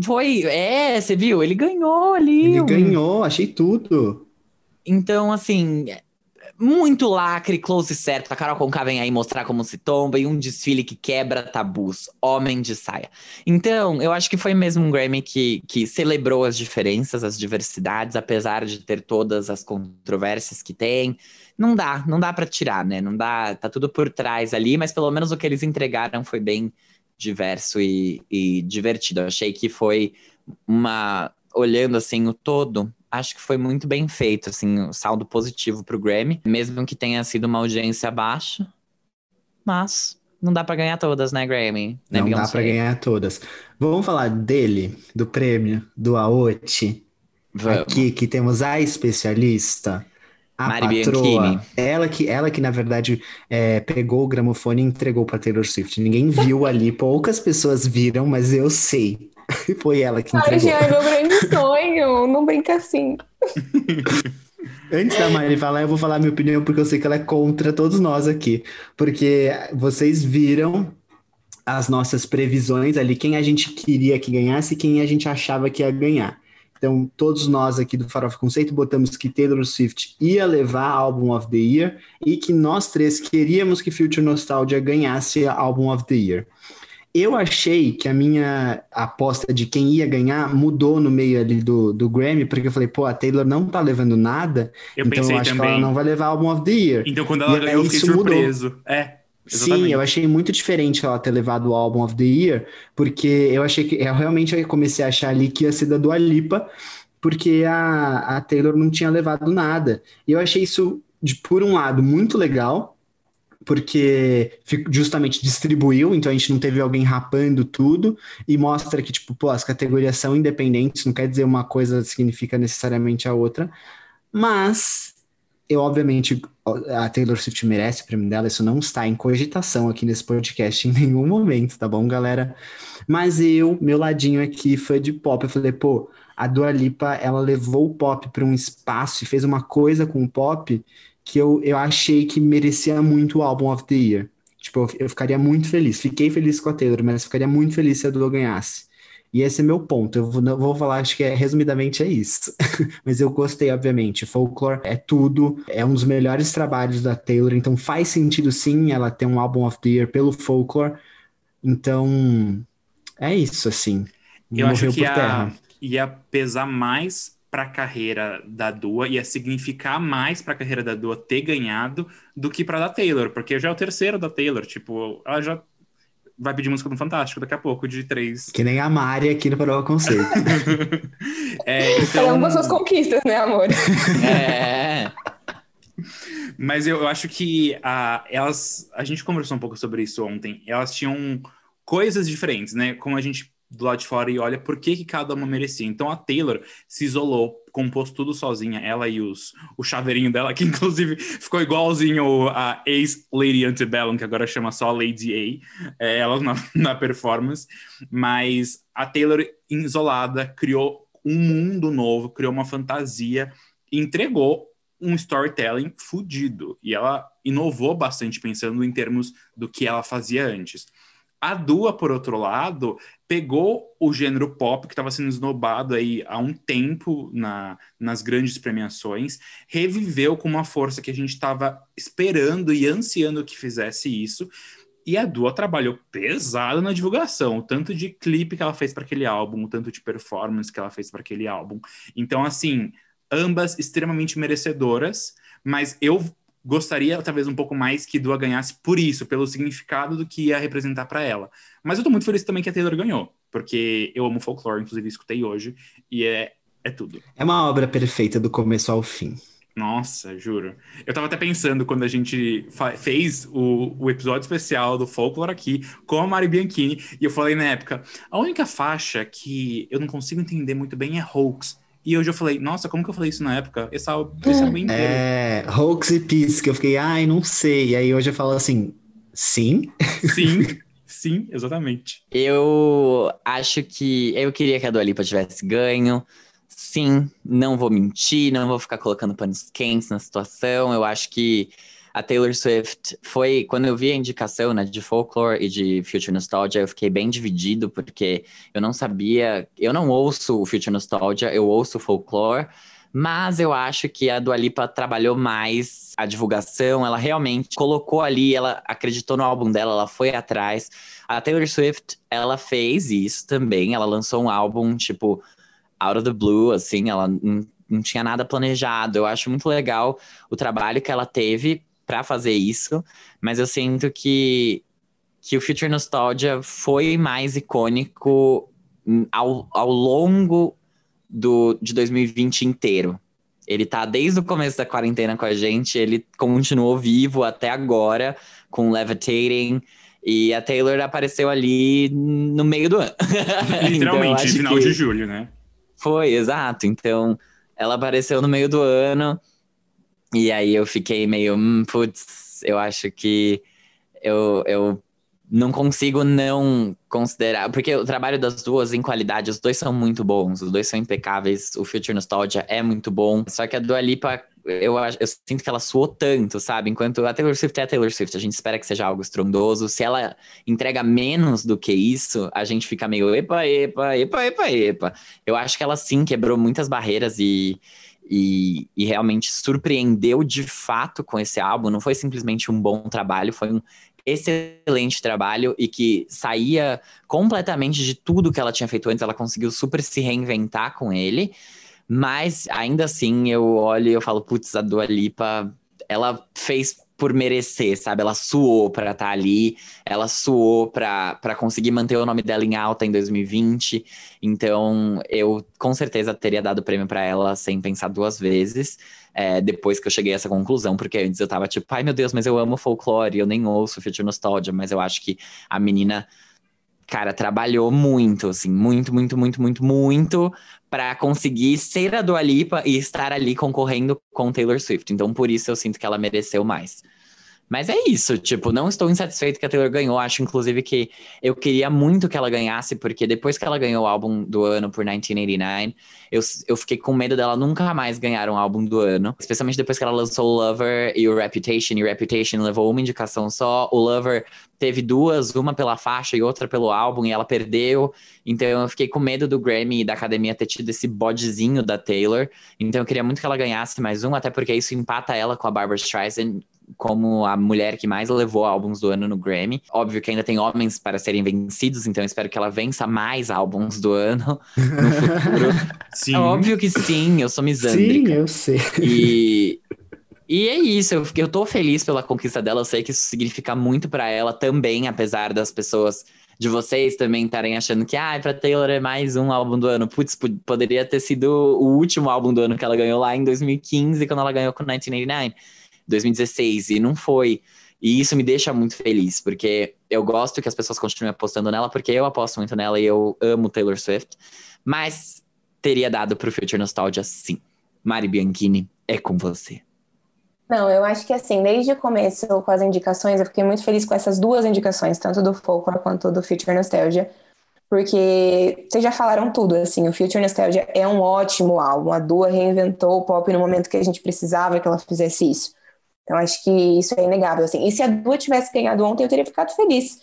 Foi, é, você viu? Ele ganhou ali. Ele um- ganhou, achei tudo. Então, assim, muito lacre, close certo. A Carol Conká vem aí mostrar como se tomba e um desfile que quebra tabus. Homem de saia. Então, eu acho que foi mesmo um Grammy que, que celebrou as diferenças, as diversidades, apesar de ter todas as controvérsias que tem. Não dá, não dá para tirar, né? Não dá, tá tudo por trás ali, mas pelo menos o que eles entregaram foi bem diverso e, e divertido. Eu achei que foi uma. Olhando assim o todo, acho que foi muito bem feito, assim, um saldo positivo pro Grammy, mesmo que tenha sido uma audiência baixa. Mas não dá para ganhar todas, né, Grammy? Né, não Beyoncé? dá para ganhar todas. Vamos falar dele, do prêmio, do Aote. Vamos. Aqui que temos a especialista, a Mari patroa, Bianchini. ela que, ela que na verdade é, pegou o gramofone e entregou para Taylor Swift. Ninguém viu ali, poucas pessoas viram, mas eu sei. Foi ela que entregou. Ai, é meu grande sonho. Não brinca assim. Antes da Mari falar, eu vou falar minha opinião, porque eu sei que ela é contra todos nós aqui. Porque vocês viram as nossas previsões ali, quem a gente queria que ganhasse e quem a gente achava que ia ganhar. Então, todos nós aqui do Farofa Conceito botamos que Taylor Swift ia levar Album of the Year e que nós três queríamos que Future Nostalgia ganhasse Album of the Year. Eu achei que a minha aposta de quem ia ganhar mudou no meio ali do, do Grammy, porque eu falei, pô, a Taylor não tá levando nada, eu então eu acho também. que ela não vai levar Album of the Year. Então quando ela e ganhou, eu fiquei surpreso. Mudou. É. Exatamente. Sim, eu achei muito diferente ela ter levado o Album of the Year, porque eu achei que eu realmente comecei a achar ali que ia ser da Dua Lipa, porque a, a Taylor não tinha levado nada. E eu achei isso, de, por um lado, muito legal, porque justamente distribuiu, então a gente não teve alguém rapando tudo e mostra que, tipo, pô, as categorias são independentes, não quer dizer uma coisa significa necessariamente a outra, mas eu, obviamente, a Taylor Swift merece o prêmio dela, isso não está em cogitação aqui nesse podcast em nenhum momento, tá bom, galera? Mas eu, meu ladinho aqui, fã de pop, eu falei, pô, a Dua Lipa, ela levou o pop para um espaço e fez uma coisa com o pop que eu, eu achei que merecia muito o Album of the Year. Tipo, eu, eu ficaria muito feliz. Fiquei feliz com a Taylor, mas ficaria muito feliz se a Dua ganhasse. E esse é meu ponto. Eu vou, vou falar, acho que é, resumidamente é isso. mas eu gostei, obviamente. Folklore é tudo. É um dos melhores trabalhos da Taylor. Então faz sentido, sim, ela ter um Album of the Year pelo Folklore. Então, é isso, assim. Eu acho que ia, ia pesar mais para a carreira da Dua, ia significar mais para a carreira da Dua ter ganhado do que para da Taylor, porque já é o terceiro da Taylor, tipo, ela já vai pedir música no Fantástico daqui a pouco, de três. Que nem a Mari aqui no Prova Conceito. é, então... Cada suas conquistas, né, amor? é. Mas eu, eu acho que a, elas. A gente conversou um pouco sobre isso ontem. Elas tinham coisas diferentes, né? Como a gente do lado de fora e olha por que, que cada uma merecia. Então a Taylor se isolou, compôs tudo sozinha, ela e os, o chaveirinho dela, que inclusive ficou igualzinho a ex-Lady Antebellum, que agora chama só Lady A, é, ela na, na performance. Mas a Taylor, isolada, criou um mundo novo, criou uma fantasia, entregou um storytelling fudido. E ela inovou bastante pensando em termos do que ela fazia antes. A Dua, por outro lado, pegou o gênero pop, que estava sendo esnobado aí há um tempo na, nas grandes premiações, reviveu com uma força que a gente estava esperando e ansiando que fizesse isso. E a Dua trabalhou pesado na divulgação, tanto de clipe que ela fez para aquele álbum, tanto de performance que ela fez para aquele álbum. Então, assim, ambas extremamente merecedoras, mas eu gostaria talvez um pouco mais que Dua ganhasse por isso, pelo significado do que ia representar para ela. Mas eu tô muito feliz também que a Taylor ganhou, porque eu amo folclore, inclusive escutei hoje, e é, é tudo. É uma obra perfeita do começo ao fim. Nossa, juro. Eu tava até pensando quando a gente fez o, o episódio especial do Folklore aqui com a Mari Bianchini, e eu falei na época, a única faixa que eu não consigo entender muito bem é Hoax. E hoje eu falei, nossa, como que eu falei isso na época? Esse álbum, esse álbum inteiro. É, Hoax e Peace, que eu fiquei, ai, não sei. E aí hoje eu falo assim, sim? Sim, sim, exatamente. Eu acho que eu queria que a Dua Lipa tivesse ganho. Sim, não vou mentir, não vou ficar colocando panos quentes na situação. Eu acho que a Taylor Swift foi, quando eu vi a indicação né, de Folklore e de Future Nostalgia, eu fiquei bem dividido, porque eu não sabia, eu não ouço o Future Nostalgia, eu ouço Folklore, Mas eu acho que a Dua Lipa trabalhou mais a divulgação, ela realmente colocou ali, ela acreditou no álbum dela, ela foi atrás. A Taylor Swift, ela fez isso também, ela lançou um álbum, tipo, out of the blue, assim, ela não, tinha nada planejado. Eu acho muito legal o trabalho que ela teve para fazer isso, mas eu sinto que, que o Future Nostalgia foi mais icônico ao, ao longo do, de 2020 inteiro. Ele tá desde o começo da quarentena com a gente, ele continuou vivo até agora, com Levitating. E a Taylor apareceu ali no meio do ano. Literalmente, então, final que... de julho, né? Foi, exato. Então, ela apareceu no meio do ano. E aí eu fiquei meio, hum, putz, eu acho que eu, eu não consigo não considerar, porque o trabalho das duas em qualidade, os dois são muito bons, os dois são impecáveis, o Future Nostalgia é muito bom, só que a Dua Lipa, eu, eu sinto que ela suou tanto, sabe? Enquanto a Taylor Swift é a Taylor Swift, a gente espera que seja algo estrondoso, se ela entrega menos do que isso, a gente fica meio epa, epa, epa, epa, epa. Eu acho que ela sim quebrou muitas barreiras e e, e, realmente surpreendeu de fato com esse álbum. Não foi simplesmente um bom trabalho, foi um excelente trabalho e que saía completamente de tudo que ela tinha feito antes. Ela conseguiu super se reinventar com ele. Mas ainda assim, eu olho e eu falo, putz, a Dua Lipa, ela fez por merecer, sabe? Ela suou para estar tá ali, ela suou para conseguir manter o nome dela em alta em 2020. Então, eu com certeza teria dado o prêmio para ela sem pensar duas vezes é, depois que eu cheguei a essa conclusão, porque antes eu tava tipo, ai meu Deus, mas eu amo folclore, eu nem ouço Future Nostalgia, mas eu acho que a menina, cara, trabalhou muito, assim, muito, muito, muito, muito, muito para conseguir ser a Dua Lipa e estar ali concorrendo com Taylor Swift. Então, por isso eu sinto que ela mereceu mais. Mas é isso, tipo, não estou insatisfeito que a Taylor ganhou. Acho, inclusive, que eu queria muito que ela ganhasse, porque depois que ela ganhou o álbum do ano por 1989, eu, eu fiquei com medo dela nunca mais ganhar um álbum do ano. Especialmente depois que ela lançou o Lover e o Reputation, e o Reputation levou uma indicação só. O Lover teve duas, uma pela faixa e outra pelo álbum, e ela perdeu. Então eu fiquei com medo do Grammy e da academia ter tido esse bodezinho da Taylor. Então eu queria muito que ela ganhasse mais um, até porque isso empata ela com a Barbara Streisand como a mulher que mais levou álbuns do ano no Grammy. Óbvio que ainda tem homens para serem vencidos, então espero que ela vença mais álbuns do ano no futuro. sim. É óbvio que sim, eu sou misândrica. Sim, eu sei. E, e é isso, eu, eu tô feliz pela conquista dela, eu sei que isso significa muito para ela também, apesar das pessoas de vocês também estarem achando que, ah, pra Taylor é mais um álbum do ano. Putz, poderia ter sido o último álbum do ano que ela ganhou lá em 2015, quando ela ganhou com 1989. 2016 e não foi. E isso me deixa muito feliz, porque eu gosto que as pessoas continuem apostando nela, porque eu aposto muito nela e eu amo Taylor Swift. Mas teria dado pro Future Nostalgia sim. Mari Bianchini, é com você. Não, eu acho que assim, desde o começo com as indicações, eu fiquei muito feliz com essas duas indicações, tanto do Folklore quanto do Future Nostalgia, porque vocês já falaram tudo, assim, o Future Nostalgia é um ótimo álbum, a Dua reinventou o pop no momento que a gente precisava que ela fizesse isso. Então, acho que isso é inegável. Assim. E se a Dua tivesse ganhado ontem, eu teria ficado feliz.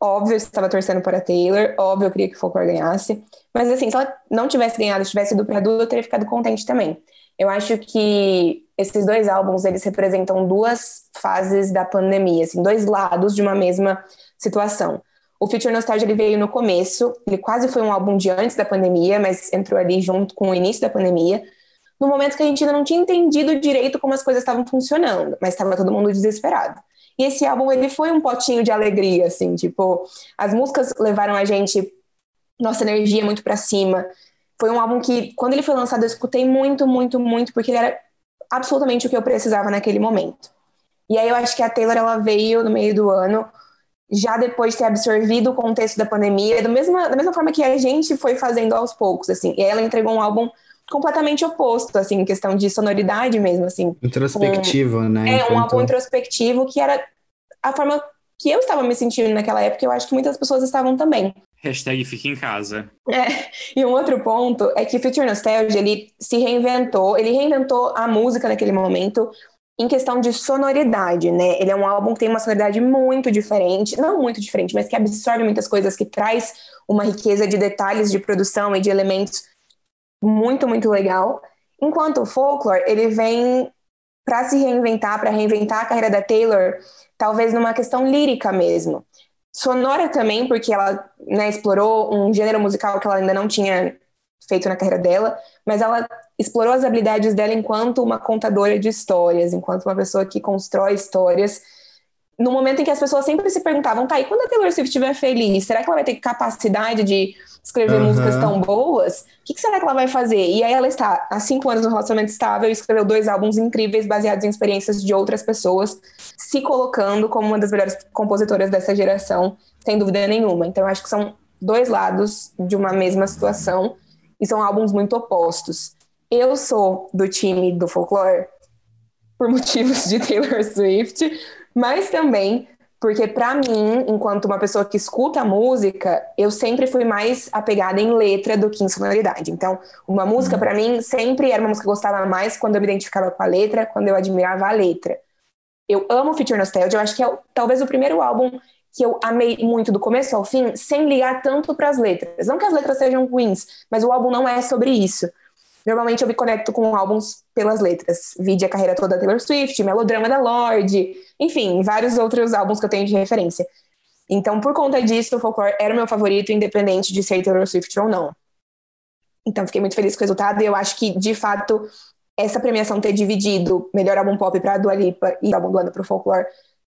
Óbvio, eu estava torcendo para a Taylor, óbvio, eu queria que o Folklore ganhasse. Mas, assim, se ela não tivesse ganhado, tivesse ido para a Dua, eu teria ficado contente também. Eu acho que esses dois álbuns, eles representam duas fases da pandemia, assim, dois lados de uma mesma situação. O Future Nostalgia ele veio no começo, ele quase foi um álbum de antes da pandemia, mas entrou ali junto com o início da pandemia no momento que a gente ainda não tinha entendido direito como as coisas estavam funcionando, mas estava todo mundo desesperado. E esse álbum, ele foi um potinho de alegria, assim, tipo, as músicas levaram a gente, nossa energia muito para cima. Foi um álbum que, quando ele foi lançado, eu escutei muito, muito, muito, porque ele era absolutamente o que eu precisava naquele momento. E aí eu acho que a Taylor, ela veio no meio do ano, já depois de ter absorvido o contexto da pandemia, da mesma, da mesma forma que a gente foi fazendo aos poucos, assim. E ela entregou um álbum completamente oposto, assim, em questão de sonoridade mesmo, assim. Introspectivo, um, né? É, um álbum introspectivo que era a forma que eu estava me sentindo naquela época, eu acho que muitas pessoas estavam também. Hashtag fica em casa. É, e um outro ponto é que Future Nostalgia, ele se reinventou, ele reinventou a música naquele momento em questão de sonoridade, né? Ele é um álbum que tem uma sonoridade muito diferente, não muito diferente, mas que absorve muitas coisas, que traz uma riqueza de detalhes de produção e de elementos muito, muito legal. Enquanto o Folklore, ele vem para se reinventar, para reinventar a carreira da Taylor, talvez numa questão lírica mesmo. Sonora também, porque ela né, explorou um gênero musical que ela ainda não tinha feito na carreira dela, mas ela explorou as habilidades dela enquanto uma contadora de histórias, enquanto uma pessoa que constrói histórias. No momento em que as pessoas sempre se perguntavam, tá, e quando a Taylor Swift estiver feliz, será que ela vai ter capacidade de escrever uhum. músicas tão boas? O que, que, será que ela vai fazer? E aí ela está há cinco anos no relacionamento estável e escreveu dois álbuns incríveis baseados em experiências de outras pessoas, se colocando como uma das melhores compositoras dessa geração, sem dúvida nenhuma. Então eu acho que são dois lados de uma mesma situação e são álbuns muito opostos. Eu sou do time do folclore por motivos de Taylor Swift, mas também porque para mim, enquanto uma pessoa que escuta música, eu sempre fui mais apegada em letra do que em sonoridade. Então, uma música uhum. para mim sempre era uma música que eu gostava mais quando eu me identificava com a letra, quando eu admirava a letra. Eu amo Future Nostalgia, eu acho que é talvez o primeiro álbum que eu amei muito do começo ao fim, sem ligar tanto para as letras. Não que as letras sejam ruins, mas o álbum não é sobre isso. Normalmente eu me conecto com álbuns pelas letras. Vide a carreira toda da Taylor Swift, Melodrama da Lorde, enfim, vários outros álbuns que eu tenho de referência. Então, por conta disso, o Folklore era o meu favorito, independente de ser Taylor Swift ou não. Então, fiquei muito feliz com o resultado e eu acho que, de fato, essa premiação ter dividido melhor álbum pop para a Dua Lipa e álbum do ano para o Folklore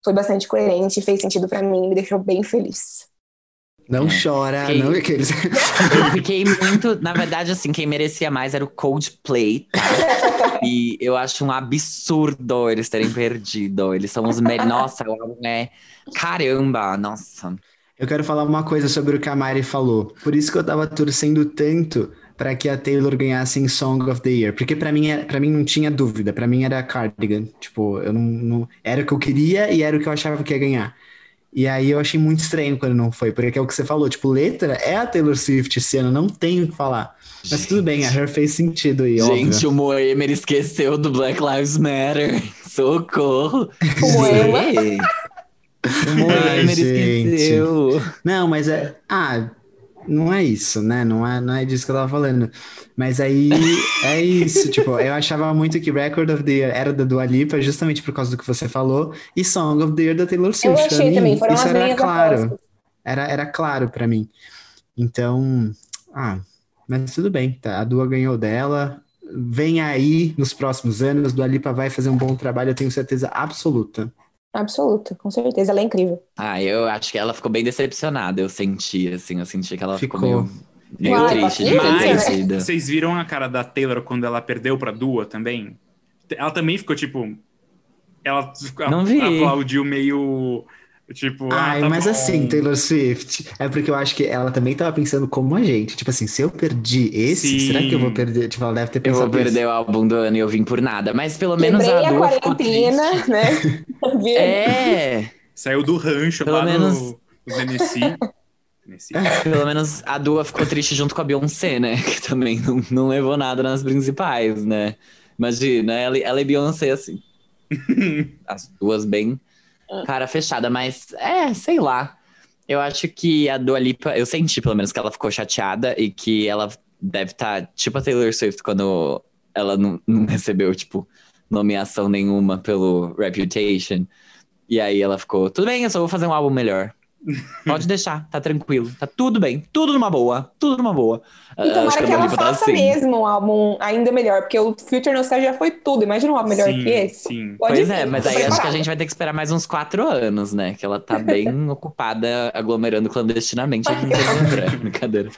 foi bastante coerente, fez sentido para mim, me deixou bem feliz. Não é. chora, fiquei... não aqueles. Eu fiquei muito. Na verdade, assim, quem merecia mais era o Coldplay. Tá? E eu acho um absurdo eles terem perdido. Eles são os melhores. Nossa, é. Caramba, nossa. Eu quero falar uma coisa sobre o que a Mari falou. Por isso que eu tava torcendo tanto para que a Taylor ganhasse em Song of the Year, porque para mim, é, para mim não tinha dúvida, para mim era Cardigan, tipo, eu não, não, era o que eu queria e era o que eu achava que ia ganhar. E aí eu achei muito estranho quando não foi, porque é o que você falou, tipo, letra é a Taylor Swift esse ano, não tem o que falar. Mas gente, tudo bem, a Her fez sentido aí, Gente, óbvio. o Moemer esqueceu do Black Lives Matter. Socorro! O Moemer? o Moemer esqueceu. Não, mas é... Ah, não é isso, né? Não é, não é disso que eu tava falando. Mas aí é isso, tipo, eu achava muito que Record of the Year era da Dua Lipa, justamente por causa do que você falou, e Song of the Year da Taylor Swift. Eu achei mim, também, foram isso as era claro. Era, era claro para mim. Então, ah, mas tudo bem, tá? A Dua ganhou dela. Vem aí nos próximos anos, Dua Lipa vai fazer um bom trabalho, eu tenho certeza absoluta. Absoluta, com certeza, ela é incrível. Ah, eu acho que ela ficou bem decepcionada, eu senti, assim, eu senti que ela ficou, ficou meio, meio triste de Mas vocês viram a cara da Taylor quando ela perdeu pra Dua também? Ela também ficou, tipo... Ela Não vi. aplaudiu meio Tipo, ah, Ai, tá mas bom. assim, Taylor Swift, é porque eu acho que ela também tava pensando como a gente. Tipo assim, se eu perdi esse, Sim. será que eu vou perder? Tipo, ela deve ter pensado. Eu vou perder isso. o álbum do ano e eu vim por nada. Mas pelo menos Quebrei a, a quarentena, né? é. Saiu do rancho pelo lá menos... no, no Tennessee. Pelo menos a Dua ficou triste junto com a Beyoncé, né? Que também não, não levou nada nas principais, né? Imagina, ela, ela e Beyoncé, assim. As duas bem ah. Cara fechada, mas é, sei lá. Eu acho que a Dua Lipa, eu senti pelo menos que ela ficou chateada e que ela deve estar, tá, tipo a Taylor Swift, quando ela não, não recebeu, tipo, nomeação nenhuma pelo Reputation. E aí ela ficou, tudo bem, eu só vou fazer um álbum melhor. Pode deixar, tá tranquilo. Tá tudo bem. Tudo numa boa. Tudo numa boa. E tomara Acho que, que ela faça assim. mesmo um álbum ainda melhor, porque o Future Nostalgia já foi tudo. Imagina um álbum melhor sim, que esse. Sim. Pode pois é, mas aí acho que a gente vai ter que esperar mais uns quatro anos, né? Que ela tá bem ocupada aglomerando clandestinamente aqui em Brincadeira.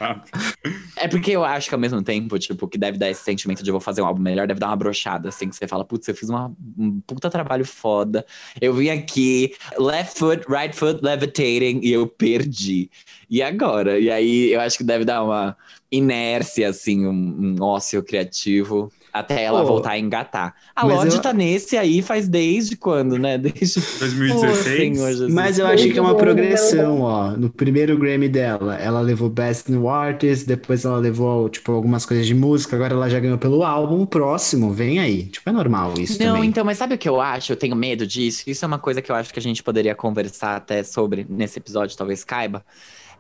É porque eu acho que ao mesmo tempo, tipo, que deve dar esse sentimento de eu vou fazer um álbum melhor, deve dar uma brochada, assim, que você fala, putz, eu fiz uma, um puta trabalho foda. Eu vim aqui, left foot, right foot, levitating, e eu perdi. E agora? E aí eu acho que deve dar uma inércia, assim, um, um ócio criativo até ela oh, voltar a engatar. A Lorde eu... tá nesse aí faz desde quando, né? Desde 2016. Oh, mas eu acho que é uma progressão, ó. No primeiro Grammy dela, ela levou Best New Artist, depois ela levou, tipo, algumas coisas de música, agora ela já ganhou pelo álbum. O próximo, vem aí. Tipo, é normal isso Não, também. então, mas sabe o que eu acho? Eu tenho medo disso. Isso é uma coisa que eu acho que a gente poderia conversar até sobre nesse episódio, talvez caiba.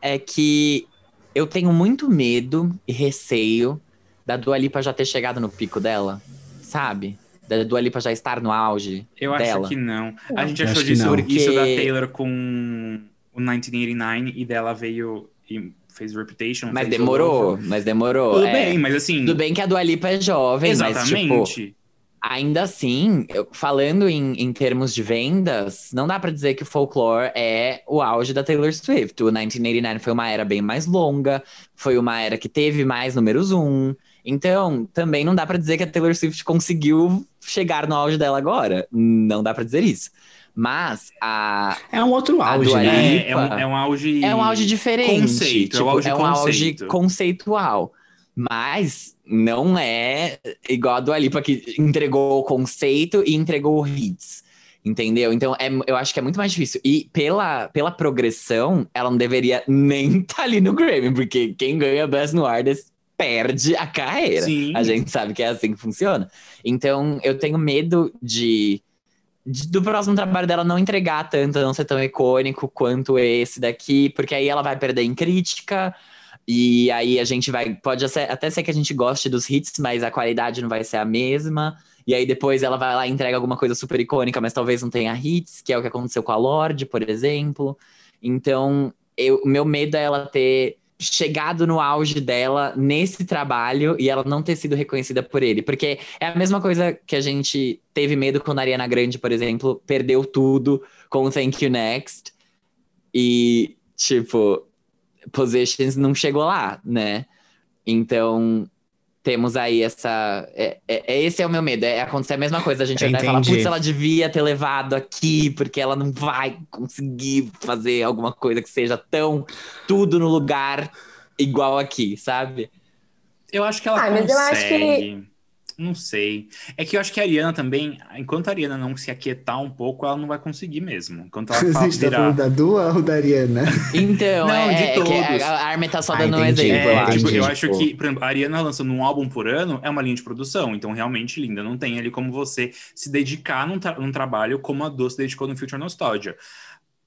É que eu tenho muito medo e receio da Dua Lipa já ter chegado no pico dela, sabe? Da Dua Lipa já estar no auge Eu dela. acho que não. A gente Acho achou que disso, não. isso da Porque- Taylor com o 1989 e dela veio e fez Reputation. Mas fez demorou, mas demorou. Tudo é. bem, mas assim. Tudo bem que a Dua Lipa é jovem, mas tipo, Exatamente. Ainda assim, eu- falando em, em termos de vendas, não dá pra dizer que o Folklore é o auge da Taylor Swift. O 1989 foi uma era bem mais longa, foi uma era que teve mais números um. Então, também não dá pra dizer que a Taylor Swift conseguiu chegar no auge dela agora. Não dá pra dizer isso. Mas a, É um outro auge, né? é, é, um, é um auge. é um auge diferente. Conceito, é tipo, um auge é um auge conceito. conceitual. Mas não é igual a Dua Lipa que entregou o conceito e entregou hits. Entendeu? Então, é, eu acho que é muito mais difícil. E pela, pela progressão, ela não deveria nem estar ali no Grammy, porque quem ganha Best New Artist perde a carreira. Sim. A gente sabe que é assim que funciona. Então, eu tenho medo de, de- do próximo trabalho dela não entregar tanto, não ser tão icônico quanto esse daqui, porque aí ela vai perder em crítica. E aí a gente vai. Pode até ser que a gente goste dos hits, mas a qualidade não vai ser a mesma. E aí depois ela vai lá e entrega alguma coisa super icônica, mas talvez não tenha hits, que é o que aconteceu com a Lorde, por exemplo. Então, eu- o meu medo é ela ter chegado no auge dela nesse trabalho e ela não ter sido reconhecida por ele. Porque é a mesma coisa que a gente teve medo quando a Ariana Grande, por exemplo, perdeu tudo com o Thank You Next. E, tipo, Positions não chegou lá, né? Então, temos aí essa. É, é- é- esse é o meu medo. É acontecer a mesma coisa. A gente e falar, putz, ela devia ter levado aqui, porque ela não vai conseguir fazer alguma coisa que seja tão tudo no lugar igual aqui, sabe? Eu acho que ela Ah, mas consegue. eu acho que- Não sei. É que eu acho que a Ariana também, enquanto a Ariana não se aquietar um pouco, ela não vai conseguir mesmo. Enquanto ela A fa- gente tá virar. falando da Dua ou da Ariana? Então, Não, é, de é que todos. a, a Armin tá só Ah, dando um entendi. exemplo, É, eu acho. tipo, eu acho que, por exemplo, a Ariana lançando um álbum por ano é uma linha de produção, então realmente linda. Não tem ali como você se dedicar num, tra- num trabalho como a Dua se dedicou no Future Nostalgia.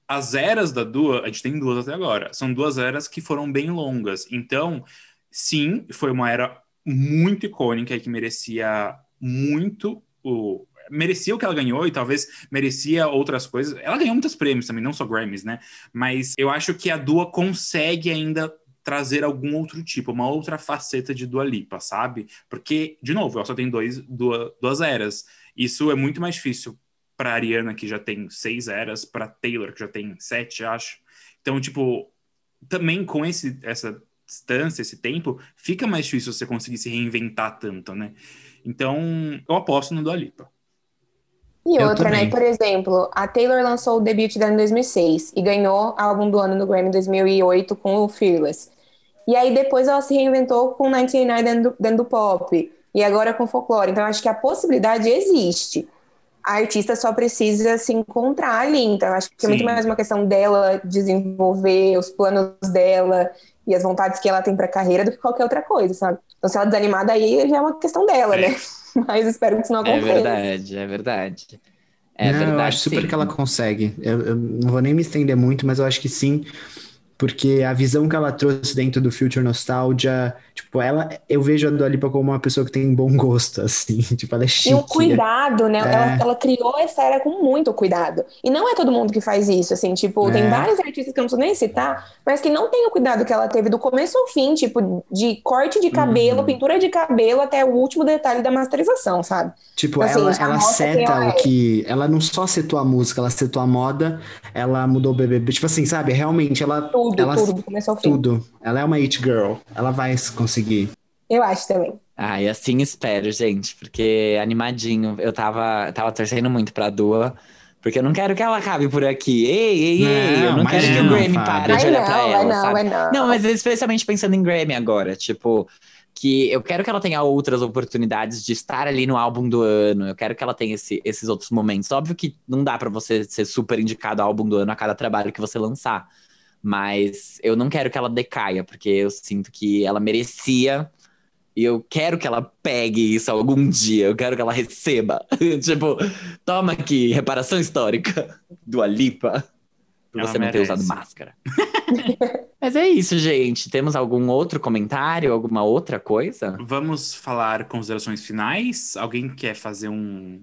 As eras da Dua, a gente tem duas até agora, são duas eras que foram bem longas. Então, sim, foi uma era muito icônica e que merecia muito o. Merecia o que ela ganhou e talvez merecia outras coisas. Ela ganhou muitos prêmios também, não só Grammys, né? Mas eu acho que a Dua consegue ainda trazer algum outro tipo, uma outra faceta de Dua Lipa, sabe? Porque, de novo, ela só tem dois, duas, duas eras. Isso é muito mais difícil para Ariana, que já tem seis eras, para Taylor, que já tem sete, acho. Então, tipo, também com esse, essa distância, esse tempo, fica mais difícil você conseguir se reinventar tanto, né? Então, eu aposto no Dua Lipa. E Eu outra, né? Por exemplo, a Taylor lançou o debut dela em 2006 e ganhou álbum do ano no Grammy em 2008 com o Fearless. E aí depois ela se reinventou com 99 dentro, do- dentro do pop e agora com folclore. Então acho que a possibilidade existe. A artista só precisa se encontrar ali. Então acho que é muito Sim. mais uma questão dela desenvolver os planos dela e as vontades que ela tem pra carreira do que qualquer outra coisa, sabe? Então se ela desanimar daí já é uma questão dela, É. né? Mas espero que isso não É aconteça. verdade, é verdade. É não, verdade. eu acho super sim. que ela consegue. Eu, eu não vou nem me estender muito, mas eu acho que sim, porque a visão que ela trouxe dentro do Future Nostalgia, tipo, ela, eu vejo a Dua Lipa como uma pessoa que tem bom gosto, assim, tipo, ela é chique. E o cuidado, né? É. Ela, ela criou essa era com muito cuidado. E não é todo mundo que faz isso, assim, tipo, É. tem vários artistas que eu não preciso nem citar, mas que não tem o cuidado que ela teve do começo ao fim, tipo, de corte de cabelo, Uhum. pintura de cabelo, até o último detalhe da masterização, sabe? Tipo, Assim, ela, ela seta ela o é. que. Ela não só setou a música, ela setou a moda, ela mudou o BBB. Tipo assim, sabe? Realmente, ela. Tudo, ela, tudo, do começo ao fim. tudo. Ela é uma it girl. Ela vai conseguir. Eu acho também. Ai, assim espero, gente, porque animadinho. Eu tava, tava torcendo muito pra Dua, porque eu não quero que ela acabe por aqui. Ei, ei, ei, eu Não, não quero que o Grammy Fábio. pare de olhar não, pra ela, não, sabe? não. Não, mas especialmente pensando em Grammy agora, tipo, que eu quero que ela tenha outras oportunidades de estar ali no álbum do ano, eu quero que ela tenha esse- esses outros momentos. Óbvio que não dá pra você ser super indicado ao álbum do ano a cada trabalho que você lançar, mas eu não quero que ela decaia, porque eu sinto que ela merecia e eu quero que ela pegue isso algum dia, eu quero que ela receba. tipo, toma aqui, reparação histórica do Alipa. Por Ela você não ter merece. usado máscara. Mas é isso, gente. Temos algum outro comentário, alguma outra coisa? Vamos falar considerações finais? Alguém quer fazer um,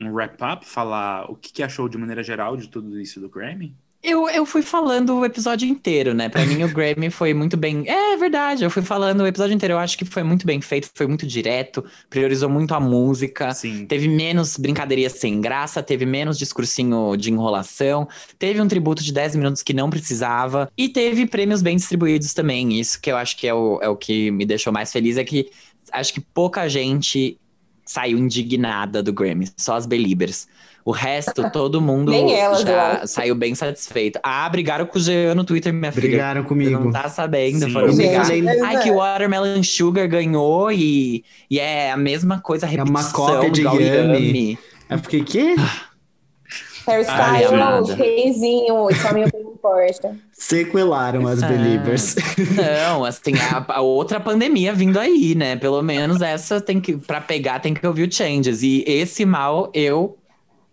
um wrap-up? Falar o que, que achou de maneira geral de tudo isso do Grammy? Eu, eu fui falando o episódio inteiro, né? Pra mim, o Grammy foi muito bem. É verdade, eu fui falando o episódio inteiro. Eu acho que foi muito bem feito, foi muito direto, priorizou muito a música. Sim. Teve menos brincadeirinha sem graça, teve menos discursinho de enrolação, teve um tributo de 10 minutos que não precisava, e teve prêmios bem distribuídos também. Isso que eu acho que é o, é o que me deixou mais feliz, é que acho que pouca gente saiu indignada do Grammy, só as Beliebers. O resto, todo mundo elas, já saiu bem satisfeito. Ah, brigaram com o Jean no Twitter, minha filha. Brigaram Você comigo. não tá sabendo, Sim. foram brigar. Ai, que o Watermelon Sugar ganhou e, e é a mesma coisa, É uma repetição cópia de Yummy. Eu fiquei, quê? Hairstyle, reizinho, isso a mim não importa. Sequelaram as Ah. Believers. Não, assim, a, a outra pandemia vindo aí, né? Pelo menos essa tem que, pra pegar, tem que ouvir o Changes. E esse mal eu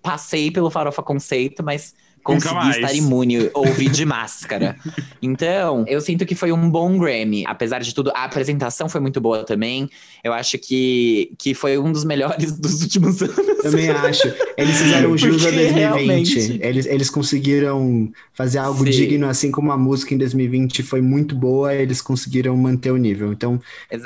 passei pelo Farofa Conceito, mas consegui mais. estar imune, ouvi de máscara. Então, eu sinto que foi um bom Grammy. Apesar de tudo, a apresentação foi muito boa também. Eu acho que, que foi um dos melhores dos últimos anos. Também acho. Eles fizeram jus a Porque 2020. realmente- Eles, eles conseguiram fazer algo Sim. digno, assim como a música em 2020 foi muito boa, eles conseguiram manter o nível. Então,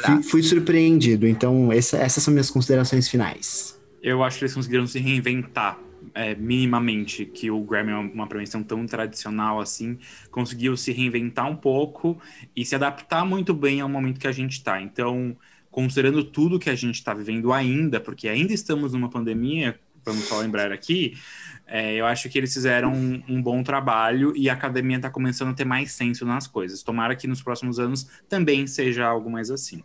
fui, fui surpreendido. Então, essa- essas são minhas considerações finais. Eu acho que eles conseguiram se reinventar é, minimamente, que o Grammy é uma premiação tão tradicional assim, conseguiu se reinventar um pouco e se adaptar muito bem ao momento que a gente está. Então, considerando tudo que a gente está vivendo ainda, porque ainda estamos numa pandemia, vamos só lembrar aqui, é, eu acho que eles fizeram um, um bom trabalho e a academia está começando a ter mais senso nas coisas. Tomara que nos próximos anos também seja algo mais assim.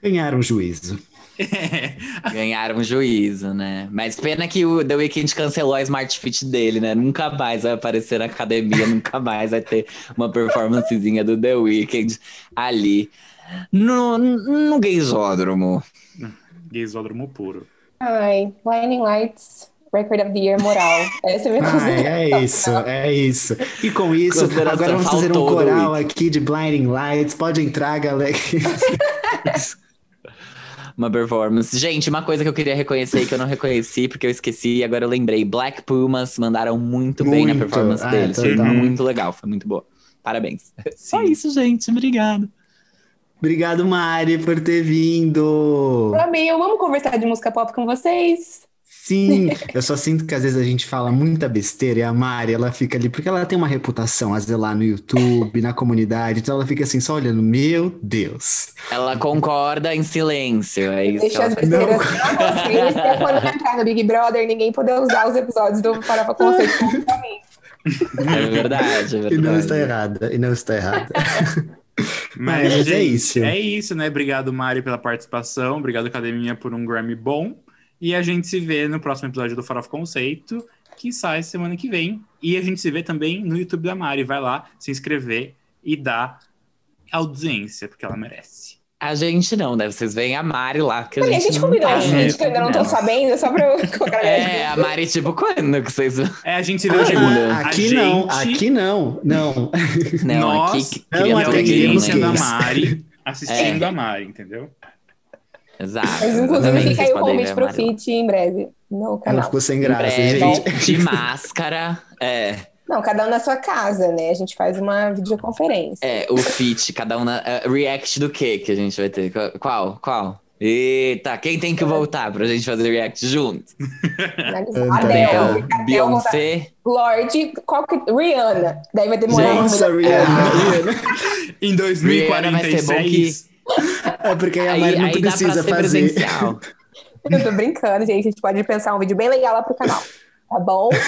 Ganharam juízo. Ganharam juízo, né? Mas pena que o The Weeknd cancelou a Smart Fit dele, né? Nunca mais vai aparecer na academia, nunca mais vai ter uma performancezinha do The Weeknd ali no, no gaysódromo. Gaysódromo puro. Ai, Blinding Lights, Record of the Year moral. Essa é a minha Ai, é isso, é isso. E com isso, agora vamos fazer um coral aqui de Blinding Lights. Pode entrar, galera. Uma performance. Gente, uma coisa que eu queria reconhecer que eu não reconheci, porque eu esqueci, e agora eu lembrei. Black Pumas mandaram muito, bem na Muito. performance Ah, deles. Foi total. muito legal, foi muito boa. Parabéns. Só Sim. isso, gente. Obrigado. Obrigado, Mari, por ter vindo. Flaminho, vamos conversar de música pop com vocês? Sim, eu só sinto que às vezes a gente fala muita besteira e a Mari, ela fica ali, porque ela tem uma reputação a zelar no YouTube, na comunidade, então ela fica assim, só olhando, meu Deus. Ela concorda em silêncio. É isso. Deixa as besteiras pra vocês, pra quando entrar no Big Brother, ninguém poder usar os episódios do Farofa Conceito contra mim. É verdade, é verdade. E não está errada, e não está errada. Mas, gente, é isso. É isso, né? Obrigado, Mari, pela participação. Obrigado, Academia, por um Grammy bom. E a gente se vê no próximo episódio do Farofa Conceito, que sai semana que vem. E a gente se vê também no YouTube da Mari. Vai lá se inscrever e dar audiência, porque ela merece. A gente não, né? Vocês veem a Mari lá, que a Olha, a gente, gente não combinou tá, vídeo que eu ainda não tô sabendo, só pra eu colocar É, a Mari, tipo, quando que vocês. É, a gente se vê hoje. Ah, aqui não, gente- aqui não, não. Não, Nós aqui não e a audiência da. Mari assistindo É. a Mari, entendeu? Exato. Mas inclusive fica aí o convite pro feat em breve no Ela canal. ficou sem Em graça, breve, gente. de máscara. É, Não, cada um na sua casa, né? A gente faz uma videoconferência. é, o feat, cada um na. é, react do que que a gente vai ter? Qual? Qual? Eita, quem tem que voltar pra gente fazer react junto? Adele. Beyoncé? Lorde, qual que... Rihanna. Daí vai demorar Nossa. Rihanna, Rihanna. Em Rihanna vai ser bom 2046. É porque aí a Aí, Mari não aí precisa fazer. presencial. Eu tô brincando, gente. A gente pode pensar um vídeo bem legal lá pro canal. Tá bom?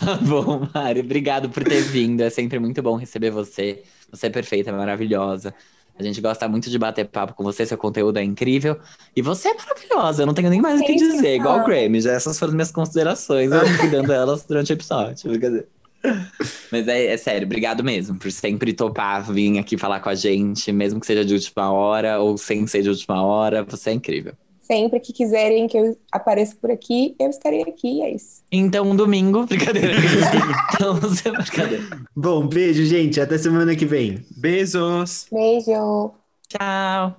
tá bom, Mari. Obrigado por ter vindo. É sempre muito bom receber você. Você é perfeita, maravilhosa. A gente gosta muito de bater papo com você, seu conteúdo é incrível. E você é maravilhosa, eu não tenho nem mais o que dizer. Igual o. Grammy, já essas foram minhas considerações. Eu fui dando elas durante o episódio. Brincadeira. Mas é, é sério, obrigado mesmo por sempre topar vir aqui falar com a gente, mesmo que seja de última hora ou sem ser de última hora. Você é incrível. Sempre que quiserem que eu apareça por aqui, eu estarei aqui. É isso. Então, um domingo, brincadeira. então, você brincadeira. Bom, beijo, gente. Até semana que vem. Beijos! Beijo! Tchau.